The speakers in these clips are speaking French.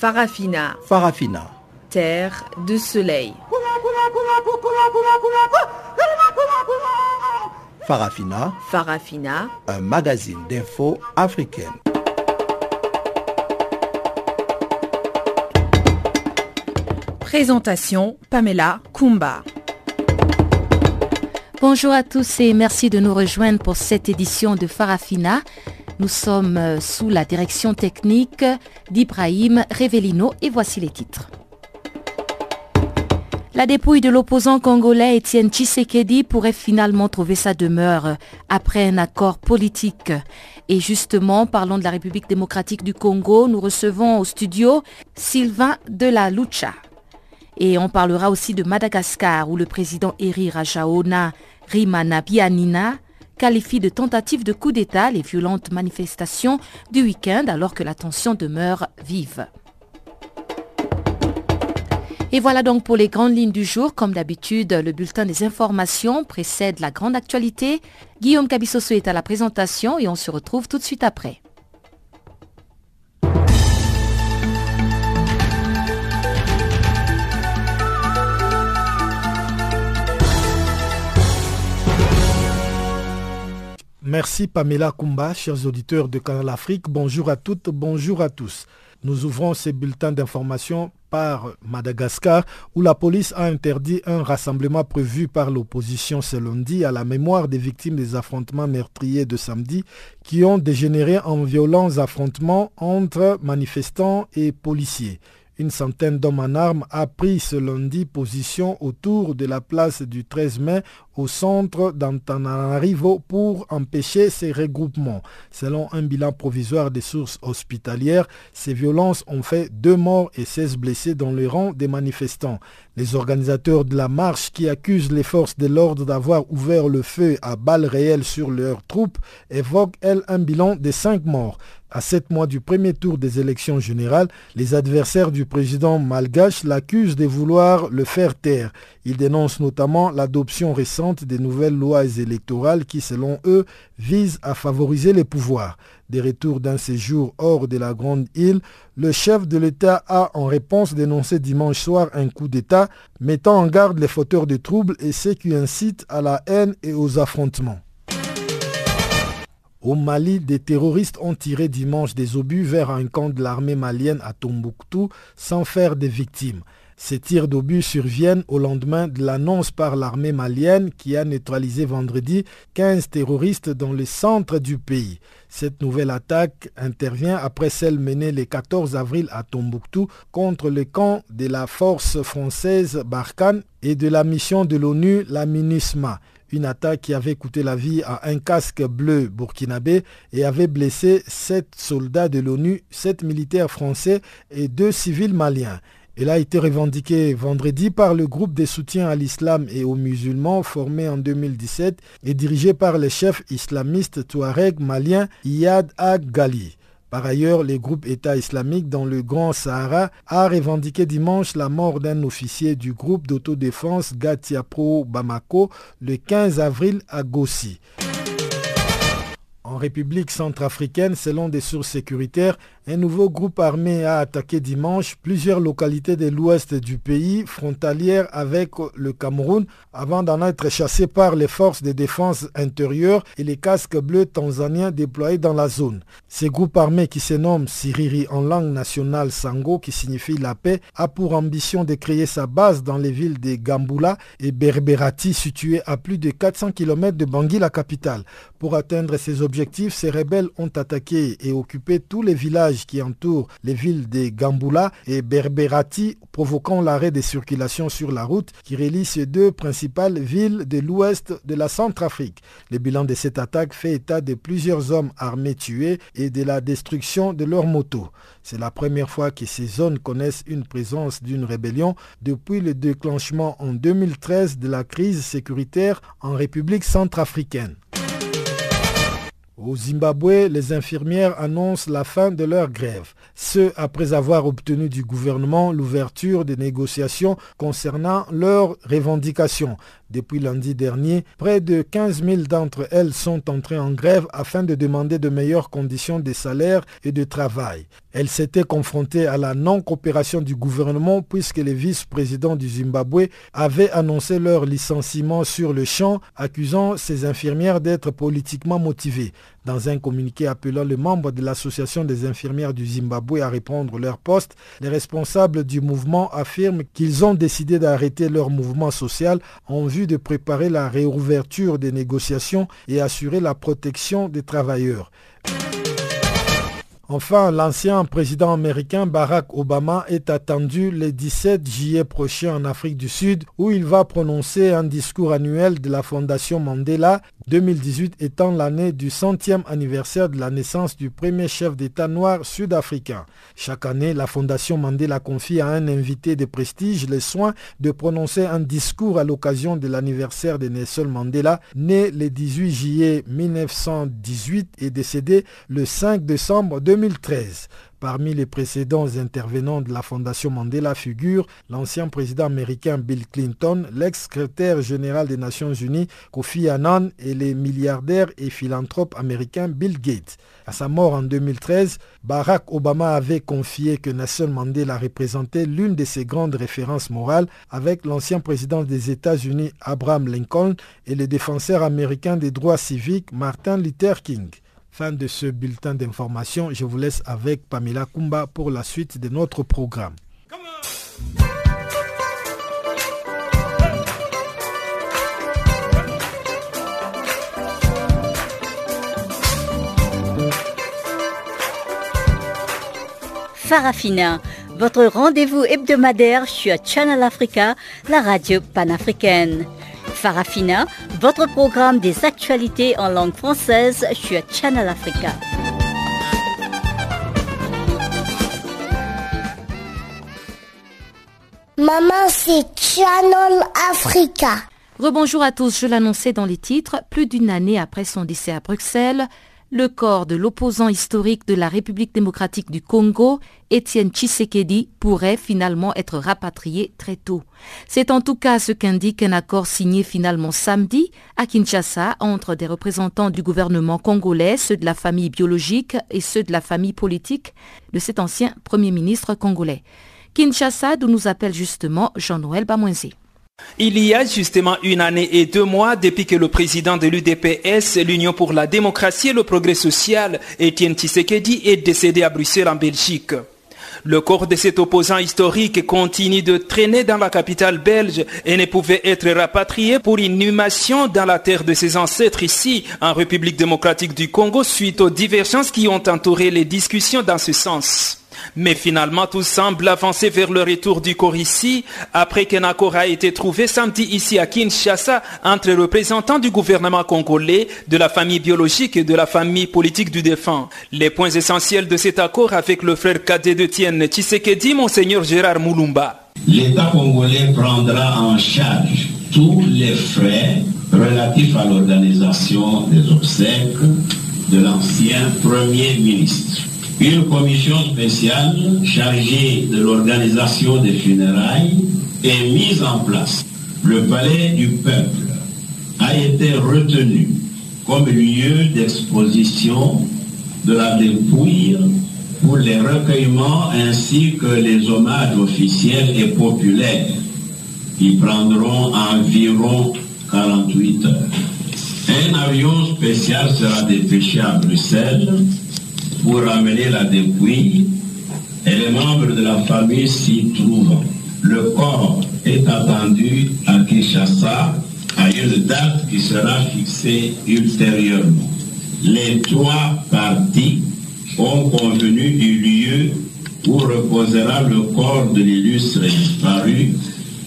Farafina. Farafina. Terre de soleil. Farafina. Farafina. Un magazine d'infos africaine. Présentation Pamela Kumba. Bonjour à tous et merci de nous rejoindre pour cette édition de Farafina. Nous sommes euh, sous la direction technique d'Ibrahim Revelino et voici les titres. La dépouille de l'opposant congolais Étienne Tshisekedi pourrait finalement trouver sa demeure après un accord politique. Et justement, parlons de la République démocratique du Congo, nous recevons au studio Sylvain de la Lucha. Et on parlera aussi de Madagascar où le président Eri Rajaona Rimana Bianina qualifie de tentative de coup d'État les violentes manifestations du week-end alors que la tension demeure vive. Et voilà donc pour les grandes lignes du jour. Comme d'habitude, le bulletin des informations précède la grande actualité. Guillaume Cabissoso est à la présentation et on se retrouve tout de suite après. Merci Pamela Kumba, chers auditeurs de Canal Afrique. Bonjour à toutes, bonjour à tous. Nous ouvrons ces bulletins d'information par Madagascar où la police a interdit un rassemblement prévu par l'opposition ce lundi à la mémoire des victimes des affrontements meurtriers de samedi qui ont dégénéré en violents affrontements entre manifestants et policiers. Une centaine d'hommes en armes a pris ce lundi position autour de la place du 13 mai au centre d'Antananarivo pour empêcher ces regroupements. Selon un bilan provisoire des sources hospitalières, ces violences ont fait deux morts et 16 blessés dans le rang des manifestants. Les organisateurs de la marche qui accusent les forces de l'ordre d'avoir ouvert le feu à balles réelles sur leurs troupes évoquent, elles, un bilan de cinq morts. À sept mois du premier tour des élections générales, les adversaires du président malgache l'accusent de vouloir le faire taire. Ils dénoncent notamment l'adoption récente des nouvelles lois électorales qui, selon eux, visent à favoriser les pouvoirs. Des retours d'un séjour hors de la Grande Île, le chef de l'État a en réponse dénoncé dimanche soir un coup d'État, mettant en garde les fauteurs de troubles et ceux qui incitent à la haine et aux affrontements. Au Mali, des terroristes ont tiré dimanche des obus vers un camp de l'armée malienne à Tombouctou sans faire de victimes. Ces tirs d'obus surviennent au lendemain de l'annonce par l'armée malienne qui a neutralisé vendredi 15 terroristes dans le centre du pays. Cette nouvelle attaque intervient après celle menée le 14 avril à Tombouctou contre le camp de la force française Barkhane et de la mission de l'ONU, la MINUSMA une attaque qui avait coûté la vie à un casque bleu burkinabé et avait blessé sept soldats de l'ONU, sept militaires français et deux civils maliens. Elle a été revendiquée vendredi par le groupe de soutien à l'islam et aux musulmans formé en 2017 et dirigé par le chef islamiste touareg malien Iyad Ag-Ghali. Par ailleurs, le groupe État islamique dans le Grand Sahara a revendiqué dimanche la mort d'un officier du groupe d'autodéfense Gatiapro Bamako le 15 avril à Gossi. En République centrafricaine, selon des sources sécuritaires, un nouveau groupe armé a attaqué dimanche plusieurs localités de l'ouest du pays, frontalières avec le Cameroun, avant d'en être chassé par les forces de défense intérieure et les casques bleus tanzaniens déployés dans la zone. Ce groupe armé qui se nomme Siriri en langue nationale Sango, qui signifie la paix, a pour ambition de créer sa base dans les villes de Gambula et Berberati, situées à plus de 400 km de Bangui, la capitale. Pour atteindre ces objectifs, ces rebelles ont attaqué et occupé tous les villages qui entourent les villes de Gambula et Berberati, provoquant l'arrêt des circulations sur la route qui relie ces deux principales villes de l'ouest de la Centrafrique. Le bilan de cette attaque fait état de plusieurs hommes armés tués et de la destruction de leurs motos. C'est la première fois que ces zones connaissent une présence d'une rébellion depuis le déclenchement en 2013 de la crise sécuritaire en République centrafricaine. Au Zimbabwe, les infirmières annoncent la fin de leur grève. Ce, après avoir obtenu du gouvernement l'ouverture des négociations concernant leurs revendications. Depuis lundi dernier, près de 15 000 d'entre elles sont entrées en grève afin de demander de meilleures conditions de salaire et de travail. Elles s'étaient confrontées à la non-coopération du gouvernement puisque les vice-présidents du Zimbabwe avaient annoncé leur licenciement sur le champ, accusant ces infirmières d'être politiquement motivées. Dans un communiqué appelant les membres de l'association des infirmières du Zimbabwe à répondre leur poste, les responsables du mouvement affirment qu'ils ont décidé d'arrêter leur mouvement social en vue de préparer la réouverture des négociations et assurer la protection des travailleurs. Enfin, l'ancien président américain Barack Obama est attendu le 17 juillet prochain en Afrique du Sud où il va prononcer un discours annuel de la Fondation Mandela, 2018 étant l'année du centième anniversaire de la naissance du premier chef d'État noir sud-africain. Chaque année, la Fondation Mandela confie à un invité de prestige le soin de prononcer un discours à l'occasion de l'anniversaire de Nelson Mandela, né le 18 juillet 1918 et décédé le 5 décembre 2018. 2013. Parmi les précédents intervenants de la Fondation Mandela figurent l'ancien président américain Bill Clinton, l'ex-secrétaire général des Nations Unies Kofi Annan et les milliardaires et philanthropes américains Bill Gates. À sa mort en 2013, Barack Obama avait confié que Nelson Mandela représentait l'une de ses grandes références morales avec l'ancien président des États-Unis Abraham Lincoln et le défenseur américain des droits civiques Martin Luther King. Fin de ce bulletin d'information. Je vous laisse avec Pamela Kumba pour la suite de notre programme. Farafina, votre rendez-vous hebdomadaire sur Channel Africa, la radio panafricaine. Farafina, votre programme des actualités en langue française sur Channel Africa. Maman, c'est Channel Africa. Rebonjour à tous, je l'annonçais dans les titres. Plus d'une année après son décès à Bruxelles, le corps de l'opposant historique de la République démocratique du Congo, Étienne Tshisekedi, pourrait finalement être rapatrié très tôt. C'est en tout cas ce qu'indique un accord signé finalement samedi à Kinshasa entre des représentants du gouvernement congolais, ceux de la famille biologique et ceux de la famille politique de cet ancien Premier ministre congolais. Kinshasa, d'où nous appelle justement Jean-Noël Bamouenzé. Il y a justement une année et deux mois depuis que le président de l'UDPS, l'Union pour la démocratie et le progrès social, Étienne Tshisekedi, est décédé à Bruxelles en Belgique. Le corps de cet opposant historique continue de traîner dans la capitale belge et ne pouvait être rapatrié pour inhumation dans la terre de ses ancêtres ici, en République démocratique du Congo, suite aux divergences qui ont entouré les discussions dans ce sens. Mais finalement, tout semble avancer vers le retour du corps ici, après qu'un accord a été trouvé samedi ici à Kinshasa entre représentants du gouvernement congolais, de la famille biologique et de la famille politique du défunt. Les points essentiels de cet accord avec le frère cadet de Tienne Tshisekedi, Monseigneur Gérard Moulumba. L'État congolais prendra en charge tous les frais relatifs à l'organisation des obsèques de l'ancien Premier ministre. Une commission spéciale chargée de l'organisation des funérailles est mise en place. Le palais du peuple a été retenu comme lieu d'exposition de la dépouille pour les recueillements ainsi que les hommages officiels et populaires qui prendront environ 48 heures. Un avion spécial sera dépêché à Bruxelles pour ramener la dépouille et les membres de la famille s'y trouvent. Le corps est attendu à Kinshasa à une date qui sera fixée ultérieurement. Les trois parties ont convenu du lieu où reposera le corps de l'illustre disparu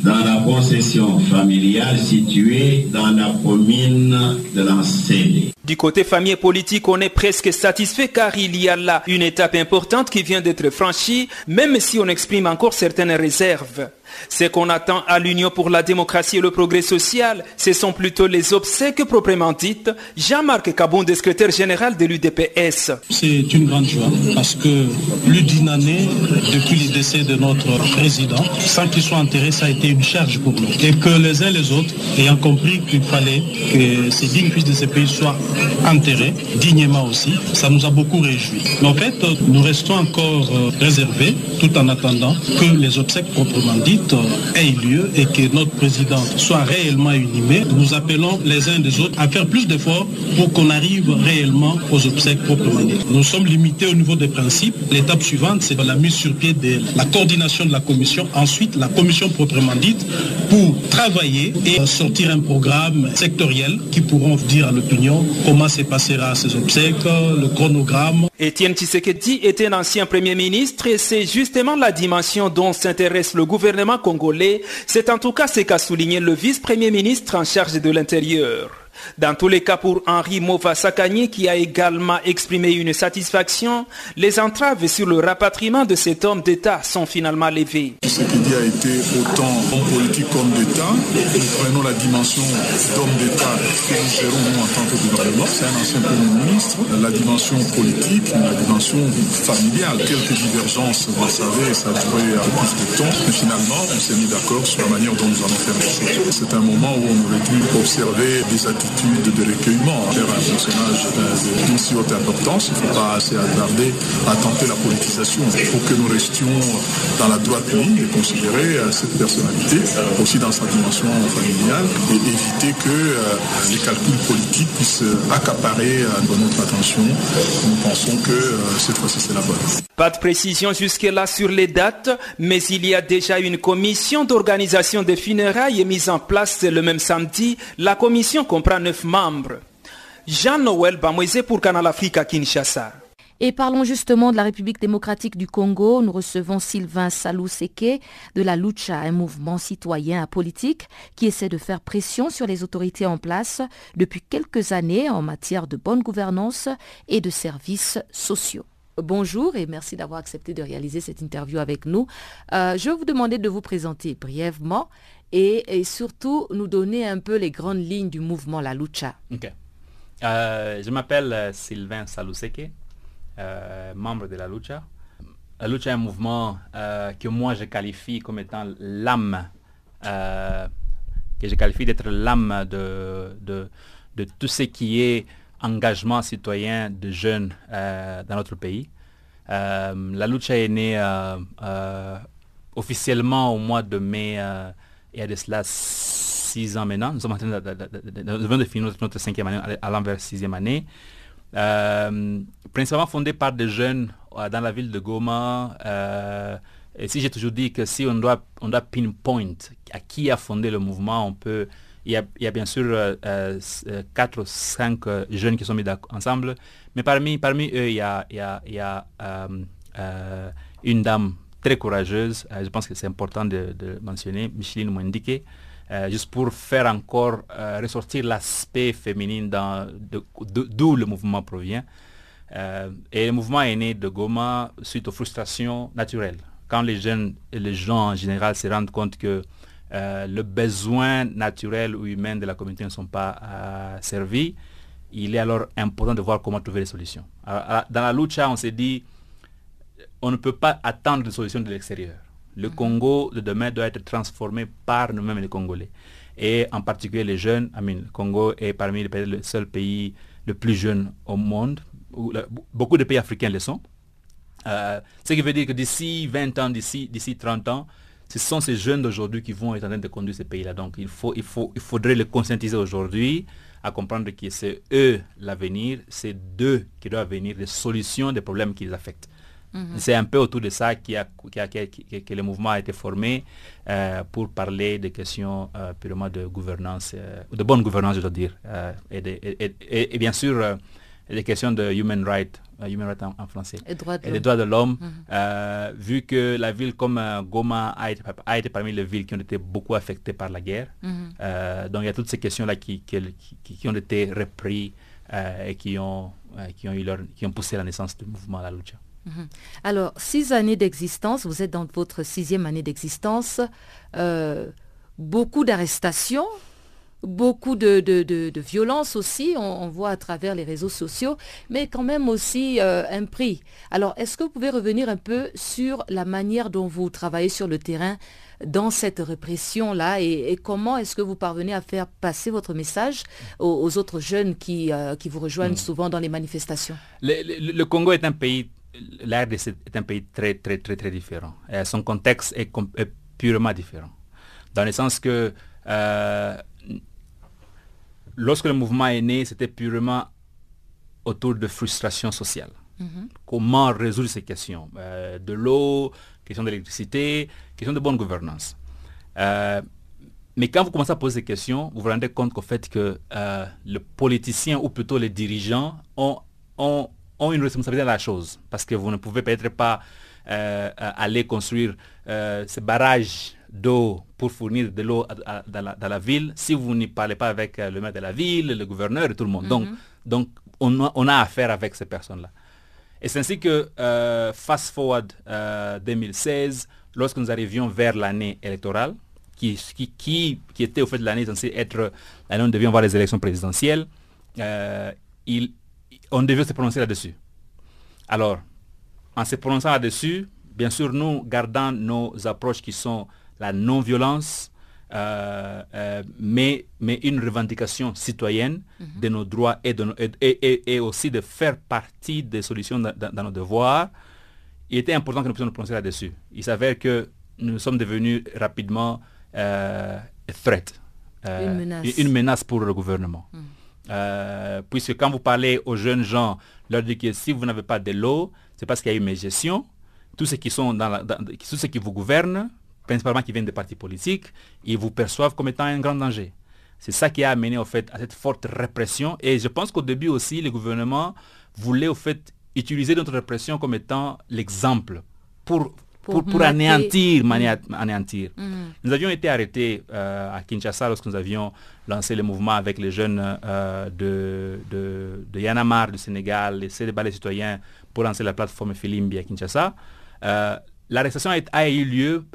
dans la concession familiale située dans la commune de l'Ancélé. Du côté famille politique, on est presque satisfait car il y a là une étape importante qui vient d'être franchie, même si on exprime encore certaines réserves. Ce qu'on attend à l'Union pour la démocratie et le progrès social, ce sont plutôt les obsèques proprement dites. Jean-Marc Kabonde, secrétaire général de l'UDPS. C'est une grande joie parce que plus d'une année, depuis le décès de notre président, sans qu'il soit enterré, ça a été une charge pour nous. Et que les uns les autres, ayant compris qu'il fallait que ces dignes fils de ces pays soient enterrés, dignement aussi, ça nous a beaucoup réjouis. Mais en fait, nous restons encore euh, réservés tout en attendant que les obsèques proprement dites aient lieu et que notre président soit réellement unimé. Nous appelons les uns des autres à faire plus d'efforts pour qu'on arrive réellement aux obsèques proprement dites. Nous sommes limités au niveau des principes. L'étape suivante, c'est la mise sur pied de la coordination de la commission, ensuite la commission proprement dite, pour travailler et sortir un programme sectoriel qui pourront dire à l'opinion comment se passera ces obsèques, le chronogramme. Étienne Tshisekedi était un ancien Premier ministre et c'est justement la dimension dont s'intéresse le gouvernement congolais. C'est en tout cas ce qu'a souligné le vice-premier ministre en charge de l'Intérieur. Dans tous les cas, pour Henri Mova Sakani, qui a également exprimé une satisfaction, les entraves sur le rapatriement de cet homme d'État sont finalement levées. Ce qui a été autant homme politique qu'homme d'État, nous prenons la dimension d'homme d'État que nous gérons nous en tant que gouvernement. C'est un ancien Premier ministre. La dimension politique, la dimension familiale. Quelques divergences, vous le savez, ça a duré un peu plus de temps. Mais finalement, on s'est mis d'accord sur la manière dont nous allons faire les choses. C'est un moment où on aurait dû observer des attitudes de recueillement envers un personnage d'une si haute importance. Il ne faut pas assez attarder à tenter la politisation. Il faut que nous restions dans la droite ligne et considérer cette personnalité aussi dans sa dimension familiale et éviter que les calculs politiques puissent accaparer notre attention. Nous pensons que cette fois-ci c'est la bonne. Pas de précision jusque-là sur les dates, mais il y a déjà une commission d'organisation des funérailles mise en place le même samedi. La commission comprend membres. Jean-Noël Bamoisé pour Canal Afrique à Kinshasa. Et parlons justement de la République démocratique du Congo. Nous recevons Sylvain Salou Seke de la Lucha, un mouvement citoyen politique qui essaie de faire pression sur les autorités en place depuis quelques années en matière de bonne gouvernance et de services sociaux. Bonjour et merci d'avoir accepté de réaliser cette interview avec nous. Euh, je vais vous demander de vous présenter brièvement et, surtout nous donner un peu les grandes lignes du mouvement La Lucha. Euh, je m'appelle Sylvain Saluseke, euh, membre de La Lucha. La Lucha est un mouvement euh, que moi je qualifie comme étant l'âme, que je qualifie d'être l'âme de, de, de, tout ce qui est engagement citoyen de jeunes dans notre pays. la Lucha est née officiellement au mois de mai il y a de cela six ans maintenant. Nous sommes en train de, de, finir notre, cinquième année, allant vers sixième année. Euh, principalement fondée par des jeunes euh, dans la ville de Goma. Euh, et si j'ai toujours dit que si on doit, on doit pinpoint à qui a fondé le mouvement, on peut... Il y a, bien sûr quatre ou cinq jeunes qui sont mis ensemble, mais parmi, parmi eux, il y a, il y a, il y a une dame très courageuse, je pense que c'est important de, mentionner, Micheline Mwendike, euh, juste pour faire encore euh, ressortir l'aspect féminin d'où le mouvement provient. Euh, et le mouvement est né de Goma suite aux frustrations naturelles. Quand les jeunes et les gens en général se rendent compte que le besoin naturel ou humain de la communauté ne sont pas servis, il est alors important de voir comment trouver des solutions. Dans la lucha, on s'est dit, on ne peut pas attendre des solutions de l'extérieur. Le Congo de demain doit être transformé par nous-mêmes les Congolais. Et en particulier les jeunes. I mean, le Congo est parmi les, le seul pays le plus jeune au monde. Où, beaucoup de pays africains le sont. Euh, ce qui veut dire que d'ici 20 ans, d'ici 30 ans, ce sont ces jeunes d'aujourd'hui qui vont être en train de conduire ces pays-là. Donc il, faut, il, faut, il faudrait les conscientiser aujourd'hui à comprendre que c'est eux l'avenir, c'est d'eux qui doivent venir des solutions des problèmes qui les affectent. Mm -hmm. C'est un peu autour de ça que le mouvement a été formé euh, pour parler des questions euh, purement de gouvernance, euh, de bonne gouvernance, je dois dire, et, de, et, et, et, bien sûr les questions de human rights, human rights en, en français, et, droit de les droits de l'homme, mm -hmm. vu que la ville comme Goma a été, a été, parmi les villes qui ont été beaucoup affectées par la guerre. Mm -hmm. donc il y a toutes ces questions-là qui, qui, qui, ont été reprises et qui ont, qui, ont eu leur, qui ont poussé la naissance du mouvement La Lucha. Mhm. Alors, six années d'existence, vous êtes dans votre sixième année d'existence, euh, beaucoup d'arrestations, beaucoup de, de, violence aussi, on, voit à travers les réseaux sociaux, mais quand même aussi euh, un prix. Alors, est-ce que vous pouvez revenir un peu sur la manière dont vous travaillez sur le terrain dans cette répression-là et, comment est-ce que vous parvenez à faire passer votre message aux, autres jeunes qui, euh, qui vous rejoignent hmm. souvent dans les manifestations? Le, Congo est un pays, l'RDC est un pays très, très, très, très différent. son contexte est, purement différent. Dans le sens que euh, lorsque le mouvement est né, c'était purement autour de frustration sociale. Mhm. Comment résoudre ces questions? Euh, De l'eau, question d'électricité, question de bonne gouvernance. Euh, mais quand vous commencez à poser ces questions, vous vous rendez compte qu'au fait que euh, le politicien ou plutôt les dirigeants ont, ont, une responsabilité dans la chose. Parce que vous ne pouvez peut-être pas aller construire ces barrages d'eau pour fournir de l'eau dans, la, ville si vous n'y parlez pas avec euh, le maire de la ville, le gouverneur et tout le monde. Donc, mhm. donc on, a, affaire avec ces personnes-là. Et c'est ainsi que, euh, fast forward 2016, euh, lorsque nous arrivions vers l'année électorale, qui, qui, qui, était au fait de l'année censée être l'année où on devait voir les élections présidentielles, il, on devait se prononcer là-dessus. Alors, en se prononçant là-dessus, bien sûr, nous gardons nos approches qui sont la non-violence, euh, euh, mais, mais une revendication citoyenne mhm. de nos droits et, de et, aussi de faire partie des solutions dans, nos devoirs. Il était important que nous puissions nous prononcer là-dessus. Il s'avère que nous sommes devenus rapidement euh, threat, une, menace. pour le gouvernement. Mhm. puisque quand vous parlez aux jeunes gens, leur dites que si vous n'avez pas de l'eau, c'est parce qu'il y a eu mes gestions. Tous ceux qui sont dans, la, tous ceux qui vous gouvernent principalement qui viennent des partis politiques, ils vous perçoivent comme étant un grand danger. C'est ça qui a amené au fait à cette forte répression. Et je pense qu'au début aussi, le gouvernement voulait au fait utiliser notre répression comme étant l'exemple pour, pour, anéantir. Mm. anéantir. Mm. Nous avions été arrêtés euh, à Kinshasa lorsque nous avions lancé le mouvement avec les jeunes euh, de, de, de, Yanamar du Sénégal, les CDBA les citoyens pour lancer la plateforme Filimbi à Kinshasa. Euh, L'arrestation a, a eu lieu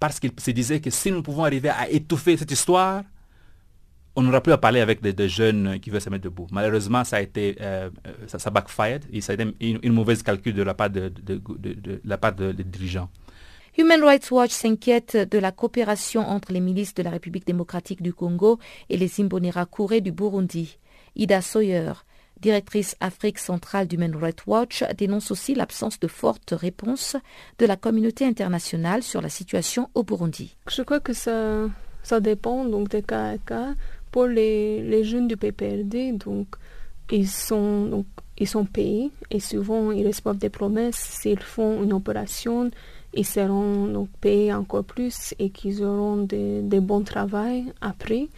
parce qu'il se disait que si nous pouvons arriver à étouffer cette histoire, on n'aura plus à parler avec des, jeunes qui veulent se mettre debout. Malheureusement, ça a été, euh, ça, backfired et ça a été une, mauvaise calcul de la part, de, la part des dirigeants. Human Rights Watch s'inquiète de la coopération entre les milices de la République démocratique du Congo et les Imbonerakure du Burundi. Ida Sawyer, directrice Afrique centrale d'Human Rights Watch, dénonce aussi l'absence de forte réponse de la communauté internationale sur la situation au Burundi. Je crois que ça, dépend donc des cas à cas. Pour les, les jeunes du PPRD, donc ils sont donc ils sont payés et souvent ils reçoivent des promesses s'ils font une opération ils seront donc payés encore plus et qu'ils auront des, bons travail après.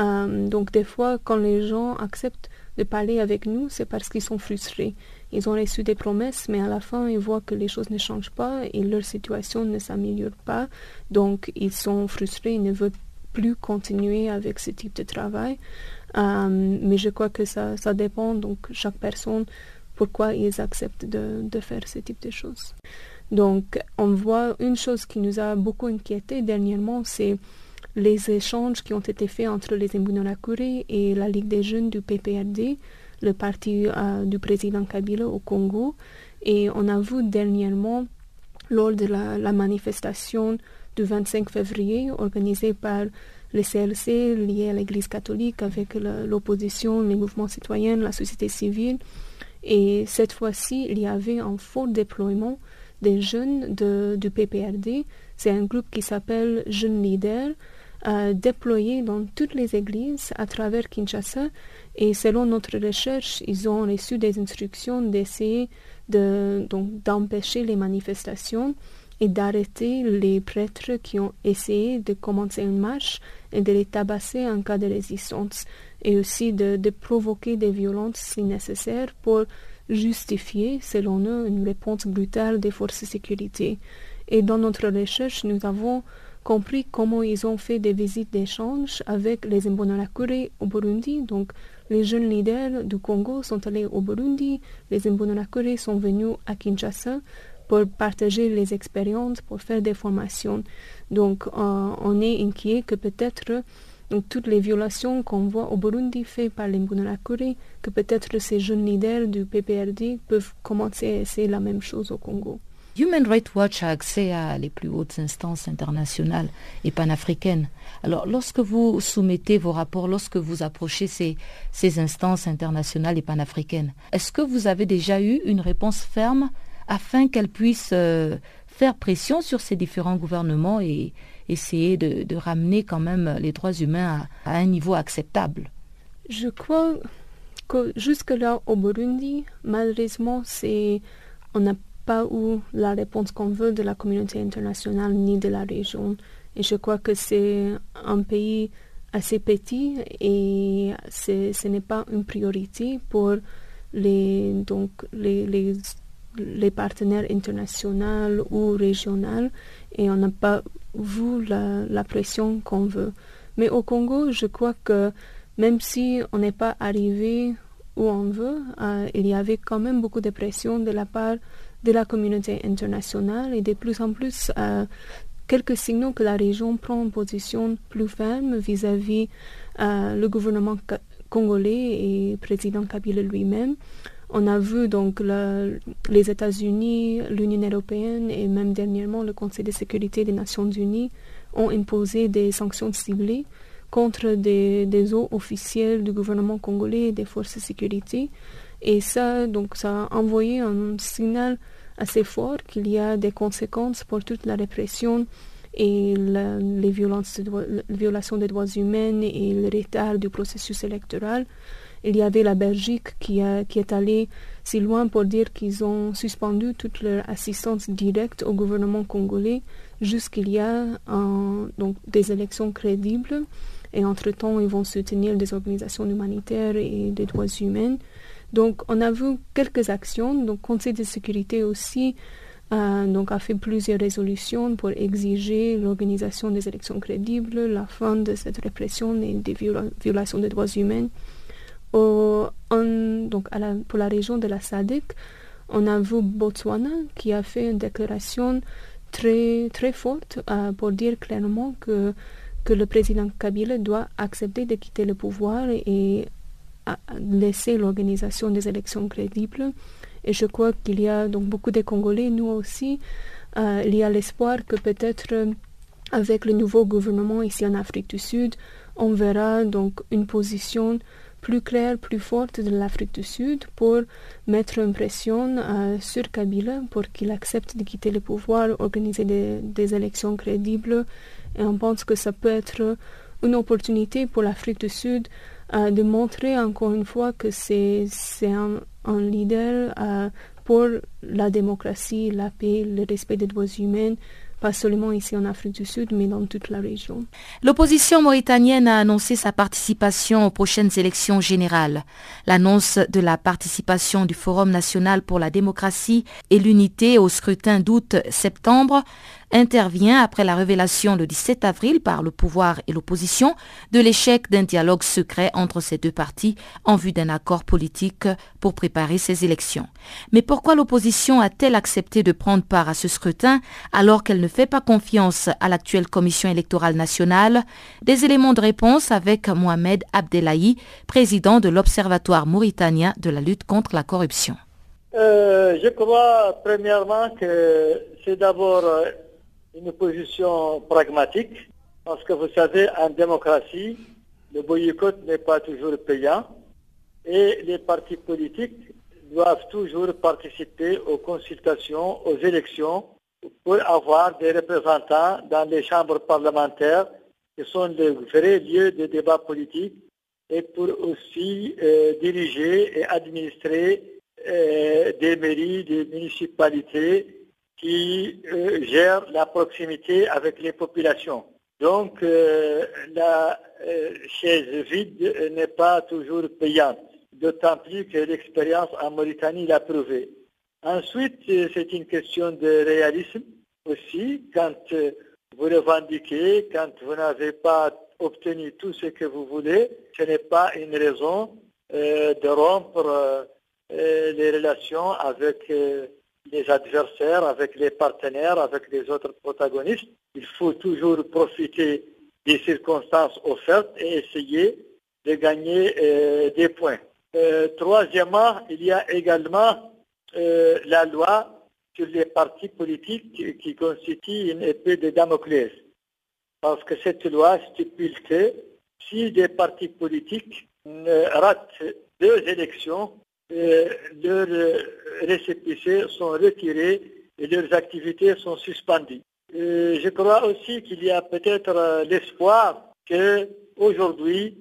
Euh, donc des fois quand les gens acceptent de parler avec nous, c'est parce qu'ils sont frustrés. Ils ont reçu des promesses, mais à la fin, ils voient que les choses ne changent pas et leur situation ne s'améliore pas. Donc, ils sont frustrés, ils ne veulent plus continuer avec ce type de travail. Euh, mais je crois que ça, ça dépend, donc, chaque personne, pourquoi ils acceptent de, de faire ce type de choses. Donc, on voit une chose qui nous a beaucoup inquiété dernièrement, c'est les échanges qui ont été faits entre les Imbonerakure et la Ligue des jeunes du PPRD, le parti euh, du président Kabila au Congo. Et on a vu dernièrement, lors de la, manifestation du 25 février organisée par le CLC lié à l'Église catholique avec l'opposition, les mouvements citoyens, la société civile. Et cette fois-ci, il y avait un fort déploiement des jeunes du PPRD. C'est un groupe qui s'appelle Jeunes Leaders déployés dans toutes les églises à travers Kinshasa. Et selon notre recherche, ils ont reçu des instructions d'essayer de, d'empêcher les manifestations et d'arrêter les prêtres qui ont essayé de commencer une marche et de les tabasser en cas de résistance et aussi de provoquer des violences si nécessaire pour justifier, selon eux, une réponse brutale des forces de sécurité. Et dans notre recherche, nous avons compris comment ils ont fait des visites d'échange avec les Imbonerakure au Burundi. Donc, les jeunes leaders du Congo sont allés au Burundi, les Imbonerakure sont venus à Kinshasa pour partager les expériences, pour faire des formations. Donc, euh, on est inquiet que peut-être toutes les violations qu'on voit au Burundi faites par les Imbonerakure, que peut-être ces jeunes leaders du PPRD peuvent commencer à essayer la même chose au Congo. Human Rights Watch a accès à les plus hautes instances internationales et panafricaines. Alors, lorsque vous soumettez vos rapports, lorsque vous approchez ces, ces instances internationales et panafricaines, est-ce que vous avez déjà eu une réponse ferme afin qu'elles puissent euh, faire pression sur ces différents gouvernements et essayer de, ramener quand même les droits humains à, un niveau acceptable Je crois que jusque-là, au Burundi, malheureusement, on n'a pas eu la réponse qu'on veut de la communauté internationale ni de la région. Et je crois que c'est un pays assez petit et ce n'est pas une priorité pour les, donc, les, les partenaires internationaux ou régionaux et on n'a pas vu la, pression qu'on veut. Mais au Congo, je crois que même si on n'est pas arrivé où on veut, euh, il y avait quand même beaucoup de pression de la part de la communauté internationale et de plus en plus euh, quelques signaux que la région prend une position plus ferme vis-à-vis euh, le gouvernement congolais et président Kabila lui-même. On a vu donc les États-Unis, l'Union européenne et même dernièrement le Conseil de sécurité des Nations unies ont imposé des sanctions ciblées contre des, eaux officielles du gouvernement congolais et des forces de sécurité. Et ça, donc, ça a envoyé un signal assez fort qu'il y a des conséquences pour toute la répression et les violences, violations des droits humains et le retard du processus électoral. Il y avait la Belgique qui, est allée si loin pour dire qu'ils ont suspendu toute leur assistance directe au gouvernement congolais jusqu'il y a des élections crédibles. Et entre-temps, ils vont soutenir des organisations humanitaires et des droits humains. Donc, on a vu quelques actions. Donc, le Conseil de sécurité aussi euh, a fait plusieurs résolutions pour exiger l'organisation des élections crédibles, la fin de cette répression et des violations des droits humains. Pour la région de la SADC, on a vu Botswana qui a fait une déclaration très, très forte euh, pour dire clairement que, que le président Kabila doit accepter de quitter le pouvoir et laisser l'organisation des élections crédibles. Et je crois qu'il y a donc beaucoup de Congolais, nous aussi, euh, il y a l'espoir que peut-être euh, avec le nouveau gouvernement ici en Afrique du Sud, on verra donc une position plus claire, plus forte de l'Afrique du Sud pour mettre une pression euh, sur Kabila pour qu'il accepte de quitter le pouvoir, organiser des, élections crédibles. Et on pense que ça peut être une opportunité pour l'Afrique du Sud de montrer encore une fois que c'est un, un, leader euh, pour la démocratie, la paix, le respect des droits humains, pas seulement ici en Afrique du Sud, mais dans toute la région. L'opposition mauritanienne a annoncé sa participation aux prochaines élections générales. L'annonce de la participation du Forum national pour la démocratie et l'unité au scrutin d'août-septembre intervient après la révélation le 17 avril par le pouvoir et l'opposition de l'échec d'un dialogue secret entre ces deux partis en vue d'un accord politique pour préparer ces élections. Mais pourquoi l'opposition a-t-elle accepté de prendre part à ce scrutin alors qu'elle ne fait pas confiance à l'actuelle commission électorale nationale? Des éléments de réponse avec Mohamed Abdelahi, président de l'Observatoire mauritanien de la lutte contre la corruption. Euh, je crois premièrement que c'est d'abord euh, une position pragmatique, parce que vous savez, en démocratie, le boycott n'est pas toujours payant et les partis politiques doivent toujours participer aux consultations, aux élections, pour avoir des représentants dans les chambres parlementaires qui sont de vrais lieux de débat politique et pour aussi euh, diriger et administrer euh, des mairies, des municipalités qui euh, gère la proximité avec les populations. Donc, euh, la euh, chaise vide n'est pas toujours payante, d'autant plus que l'expérience en Mauritanie l'a prouvé. Ensuite, c'est une question de réalisme aussi. Quand vous revendiquez, quand vous n'avez pas obtenu tout ce que vous voulez, ce n'est pas une raison de rompre les relations avec les adversaires, avec les partenaires, avec les autres protagonistes. Il faut toujours profiter des circonstances offertes et essayer de gagner des points. troisièmement, il y a également la loi sur les partis politiques qui, constituent une épée de Damoclès. Parce que cette loi stipule que si des partis politiques ratent deux élections, euh, leurs euh, récépissés sont retirés et leurs activités sont suspendues. Euh, je crois aussi qu'il y a peut-être l'espoir que aujourd'hui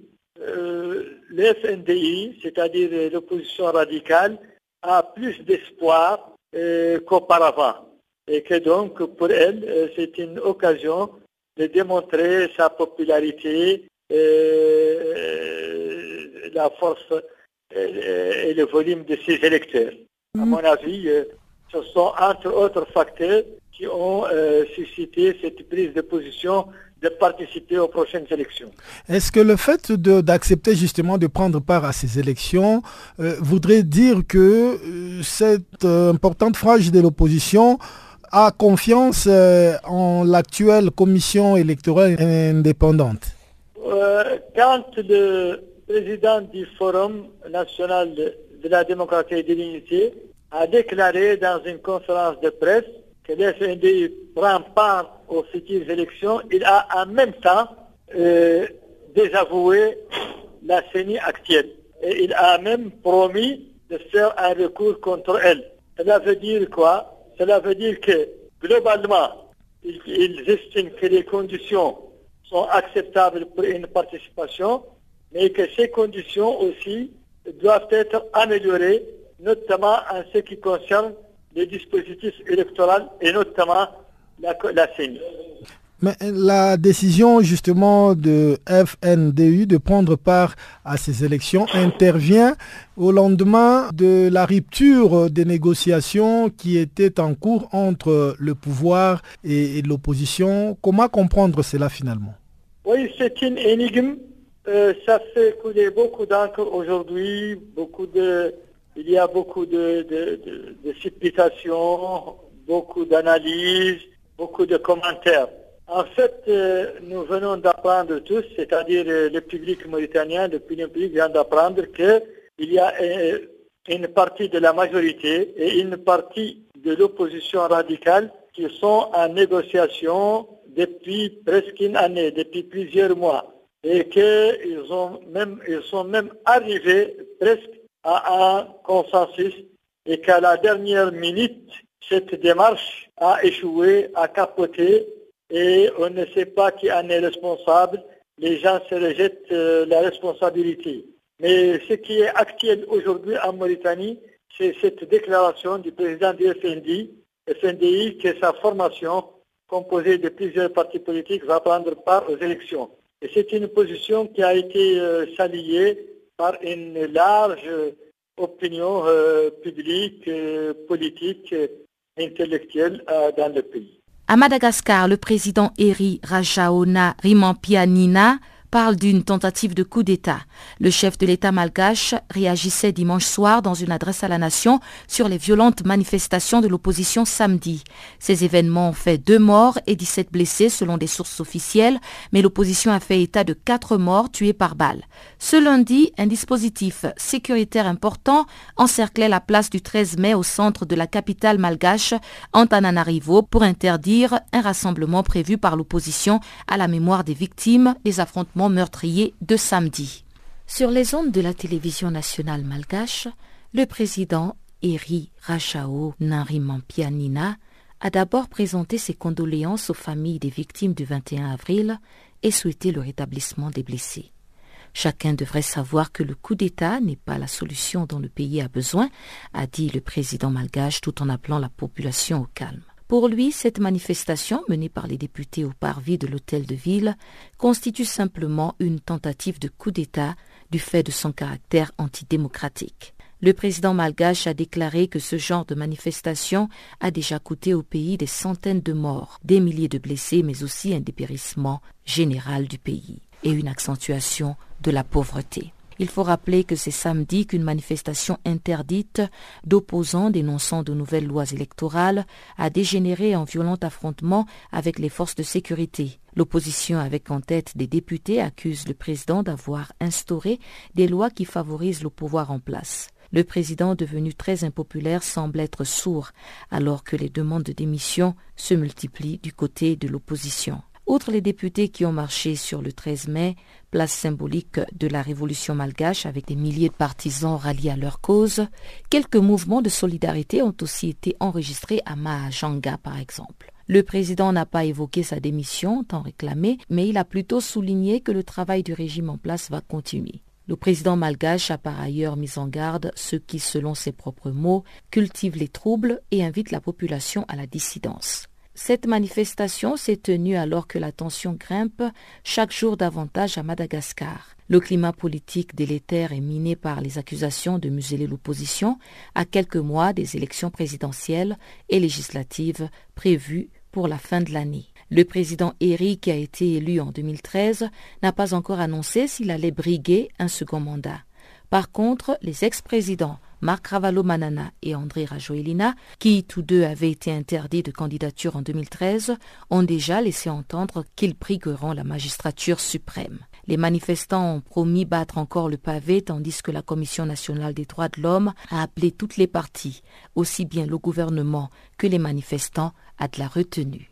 l'FNDI, c'est-à-dire l'opposition radicale, a plus d'espoir euh, qu'auparavant. Et que donc, pour elle, euh, c'est une occasion de démontrer sa popularité, euh, la force et le volume de ses électeurs. À mon avis, ce sont entre autres facteurs qui ont suscité cette prise de position de participer aux prochaines élections. Est-ce que le fait d'accepter justement de prendre part à ces élections euh, voudrait dire que euh, cette euh, importante frange de l'opposition a confiance en l'actuelle commission électorale indépendante? Quand le président du Forum national de la démocratie et de l'unité a déclaré dans une conférence de presse que l'FND prend part aux futures élections, il a en même temps euh, désavoué la CENI actuelle. Et il a même promis de faire un recours contre elle. Cela veut dire quoi? Cela veut dire que globalement, ils, estiment que les conditions sont acceptables pour une participation, mais que ces conditions aussi doivent être améliorées, notamment en ce qui concerne les dispositifs électoraux et notamment la, la CENI. Mais la décision justement de FNDU de prendre part à ces élections intervient au lendemain de la rupture des négociations qui étaient en cours entre le pouvoir et, l'opposition. Comment comprendre cela finalement? Oui, c'est une énigme. Euh, ça fait couler beaucoup d'encre aujourd'hui, beaucoup de, il y a beaucoup de, de, beaucoup d'analyses, beaucoup de commentaires. En fait, euh, nous venons d'apprendre tous, c'est-à-dire euh, le public mauritanien, l'opinion publique vient d'apprendre qu'il y a une partie de la majorité et une partie de l'opposition radicale qui sont en négociation depuis presque une année, depuis plusieurs mois, et qu'ils ils sont même arrivés presque à un consensus et qu'à la dernière minute, cette démarche a échoué, a capoté et on ne sait pas qui en est responsable. Les gens se rejettent euh, la responsabilité. Mais ce qui est actuel aujourd'hui en Mauritanie, c'est cette déclaration du président du FNDI, FNDI que sa formation, composée de plusieurs partis politiques, va prendre part aux élections. Et c'est une position qui a été euh, saluée par une large opinion euh, publique, politique, intellectuelle dans le pays. À Madagascar, le président Eri Rajaona Rimampianina parle d'une tentative de coup d'État. Le chef de l'État malgache réagissait dimanche soir dans une adresse à la nation sur les violentes manifestations de l'opposition samedi. Ces événements ont fait deux morts et 17 blessés selon des sources officielles, mais l'opposition a fait état de quatre morts tués par balle. Ce lundi, un dispositif sécuritaire important encerclait la place du 13 mai au centre de la capitale malgache, Antananarivo, pour interdire un rassemblement prévu par l'opposition à la mémoire des victimes des affrontements meurtrier de samedi. Sur les ondes de la télévision nationale malgache, le président Eri Rachao Narimampianina a d'abord présenté ses condoléances aux familles des victimes du 21 avril et souhaité le rétablissement des blessés. Chacun devrait savoir que le coup d'État n'est pas la solution dont le pays a besoin, a dit le président malgache tout en appelant la population au calme. Pour lui, cette manifestation, menée par les députés au parvis de l'hôtel de ville, constitue simplement une tentative de coup d'État du fait de son caractère antidémocratique. Le président malgache a déclaré que ce genre de manifestation a déjà coûté au pays des centaines de morts, des milliers de blessés, mais aussi un dépérissement général du pays et une accentuation de la pauvreté. Il faut rappeler que c'est samedi qu'une manifestation interdite d'opposants dénonçant de nouvelles lois électorales a dégénéré en violent affrontement avec les forces de sécurité. L'opposition avec en tête des députés accuse le président d'avoir instauré des lois qui favorisent le pouvoir en place. Le président devenu très impopulaire semble être sourd alors que les demandes de démission se multiplient du côté de l'opposition. Outre les députés qui ont marché sur le 13 mai, place symbolique de la révolution malgache avec des milliers de partisans ralliés à leur cause, quelques mouvements de solidarité ont aussi été enregistrés à Mahajanga par exemple. Le président n'a pas évoqué sa démission tant réclamée, mais il a plutôt souligné que le travail du régime en place va continuer. Le président malgache a par ailleurs mis en garde ceux qui, selon ses propres mots, cultivent les troubles et invitent la population à la dissidence. Cette manifestation s'est tenue alors que la tension grimpe chaque jour davantage à Madagascar. Le climat politique délétère est miné par les accusations de museler l'opposition à quelques mois des élections présidentielles et législatives prévues pour la fin de l'année. Le président Eric, qui a été élu en 2013, n'a pas encore annoncé s'il allait briguer un second mandat. Par contre, les ex-présidents Marc Ravalo-Manana et André Rajoelina, qui tous deux avaient été interdits de candidature en 2013, ont déjà laissé entendre qu'ils brigueront la magistrature suprême. Les manifestants ont promis battre encore le pavé tandis que la Commission nationale des droits de l'homme a appelé toutes les parties, aussi bien le gouvernement que les manifestants, à de la retenue.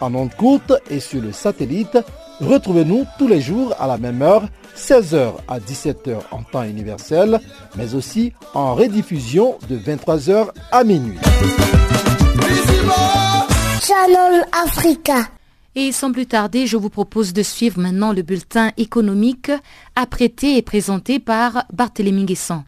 En ondes courte et sur le satellite, retrouvez-nous tous les jours à la même heure, 16h à 17h en temps universel, mais aussi en rediffusion de 23h à minuit. Channel Africa. Et sans plus tarder, je vous propose de suivre maintenant le bulletin économique apprêté et présenté par Barthélémy Guessant.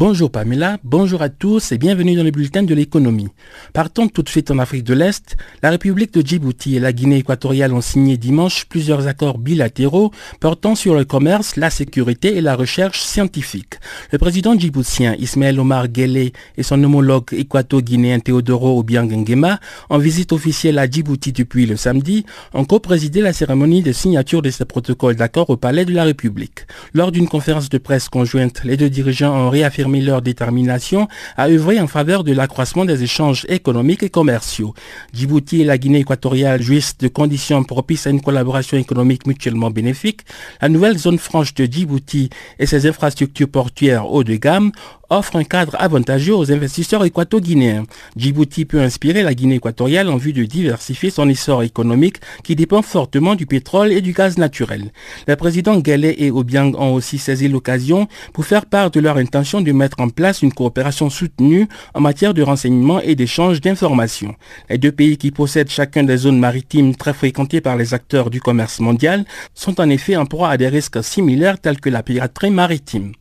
Bonjour Pamela, bonjour à tous et bienvenue dans le bulletin de l'économie. Partons tout de suite en Afrique de l'Est. La République de Djibouti et la Guinée équatoriale ont signé dimanche plusieurs accords bilatéraux portant sur le commerce, la sécurité et la recherche scientifique. Le président djiboutien Ismaël Omar Guelleh et son homologue équato-guinéen Teodoro Obiang Nguema, en visite officielle à Djibouti depuis le samedi, ont co-présidé la cérémonie de signature de ces protocoles d'accord au Palais de la République. Lors d'une conférence de presse conjointe, les deux dirigeants ont réaffirmé leur détermination à œuvrer en faveur de l'accroissement des échanges économiques et commerciaux. Djibouti et la Guinée équatoriale jouissent de conditions propices à une collaboration économique mutuellement bénéfique. La nouvelle zone franche de Djibouti et ses infrastructures portuaires haut de gamme offre un cadre avantageux aux investisseurs équato-guinéens. Djibouti peut inspirer la Guinée équatoriale en vue de diversifier son essor économique qui dépend fortement du pétrole et du gaz naturel. Les présidents Guélé et Obiang ont aussi saisi l'occasion pour faire part de leur intention de mettre en place une coopération soutenue en matière de renseignement et d'échange d'informations. Les deux pays qui possèdent chacun des zones maritimes très fréquentées par les acteurs du commerce mondial sont en effet en proie à des risques similaires tels que la piraterie maritime.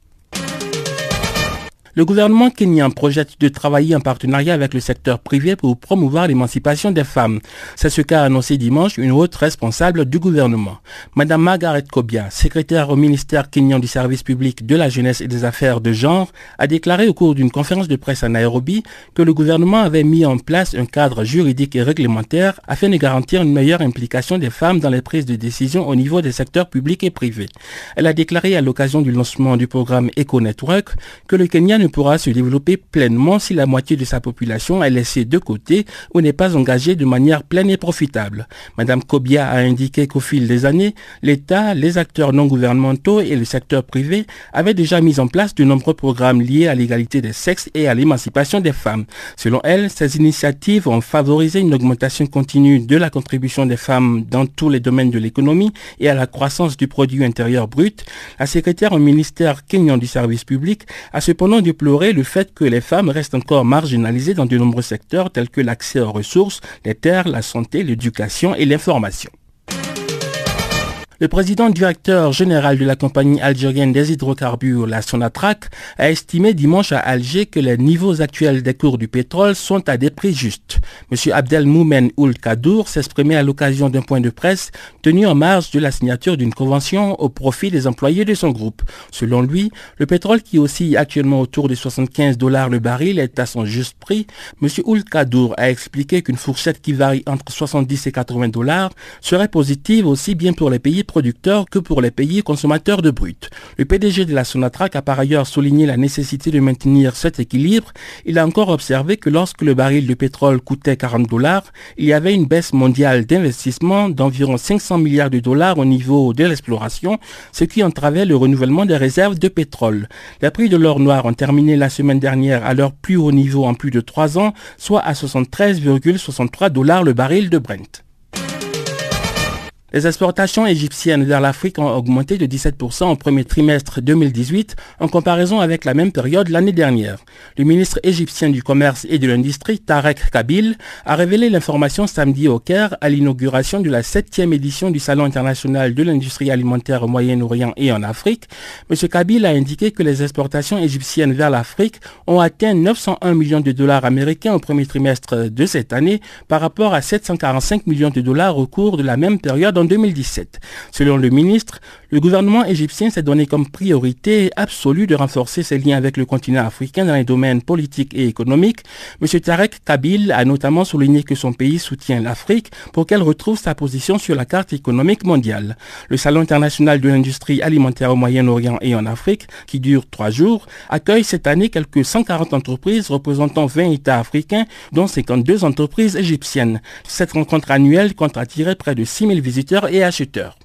Le gouvernement kenyan projette de travailler en partenariat avec le secteur privé pour promouvoir l'émancipation des femmes. C'est ce qu'a annoncé dimanche une haute responsable du gouvernement. Madame Margaret Kobia, secrétaire au ministère kenyan du service public de la jeunesse et des affaires de genre, a déclaré au cours d'une conférence de presse à Nairobi que le gouvernement avait mis en place un cadre juridique et réglementaire afin de garantir une meilleure implication des femmes dans les prises de décision au niveau des secteurs publics et privés. Elle a déclaré à l'occasion du lancement du programme Eco Network que le Kenya ne pourra se développer pleinement si la moitié de sa population est laissée de côté ou n'est pas engagée de manière pleine et profitable. Madame Kobia a indiqué qu'au fil des années, l'État, les acteurs non gouvernementaux et le secteur privé avaient déjà mis en place de nombreux programmes liés à l'égalité des sexes et à l'émancipation des femmes. Selon elle, ces initiatives ont favorisé une augmentation continue de la contribution des femmes dans tous les domaines de l'économie et à la croissance du produit intérieur brut. La secrétaire au ministère kenyan du service public a cependant déploré le fait que les femmes restent encore marginalisées dans de nombreux secteurs tels que l'accès aux ressources, les terres, la santé, l'éducation et l'information. Le président directeur général de la compagnie algérienne des hydrocarbures, la Sonatrach, a estimé dimanche à Alger que les niveaux actuels des cours du pétrole sont à des prix justes. M. Abdelmoumen Oul Kadour s'exprimait à l'occasion d'un point de presse tenu en marge de la signature d'une convention au profit des employés de son groupe. Selon lui, le pétrole qui oscille actuellement autour de 75 dollars le baril est à son juste prix. M. Oul a expliqué qu'une fourchette qui varie entre 70 et 80 dollars serait positive aussi bien pour les pays producteurs que pour les pays consommateurs de brut. Le PDG de la Sonatrach a par ailleurs souligné la nécessité de maintenir cet équilibre. Il a encore observé que lorsque le baril de pétrole coûtait 40 dollars, il y avait une baisse mondiale d'investissement d'environ 500 milliards de dollars au niveau de l'exploration, ce qui entravait le renouvellement des réserves de pétrole. Les prix de l'or noir ont terminé la semaine dernière à leur plus haut niveau en plus de 3 ans, soit à 73,63 dollars le baril de Brent. Les exportations égyptiennes vers l'Afrique ont augmenté de 17% au premier trimestre 2018 en comparaison avec la même période l'année dernière. Le ministre égyptien du Commerce et de l'Industrie, Tarek Kabil, a révélé l'information samedi au Caire à l'inauguration de la septième édition du Salon international de l'industrie alimentaire au Moyen-Orient et en Afrique. M. Kabil a indiqué que les exportations égyptiennes vers l'Afrique ont atteint 901 millions de dollars américains au premier trimestre de cette année par rapport à 745 millions de dollars au cours de la même période en 2017. Selon le ministre, le gouvernement égyptien s'est donné comme priorité absolue de renforcer ses liens avec le continent africain dans les domaines politiques et économiques. M. Tarek Kabil a notamment souligné que son pays soutient l'Afrique pour qu'elle retrouve sa position sur la carte économique mondiale. Le Salon international de l'industrie alimentaire au Moyen-Orient et en Afrique, qui dure trois jours, accueille cette année quelques 140 entreprises représentant 20 États africains, dont 52 entreprises égyptiennes. Cette rencontre annuelle compte attirer près de 6000 visiteurs et acheteurs.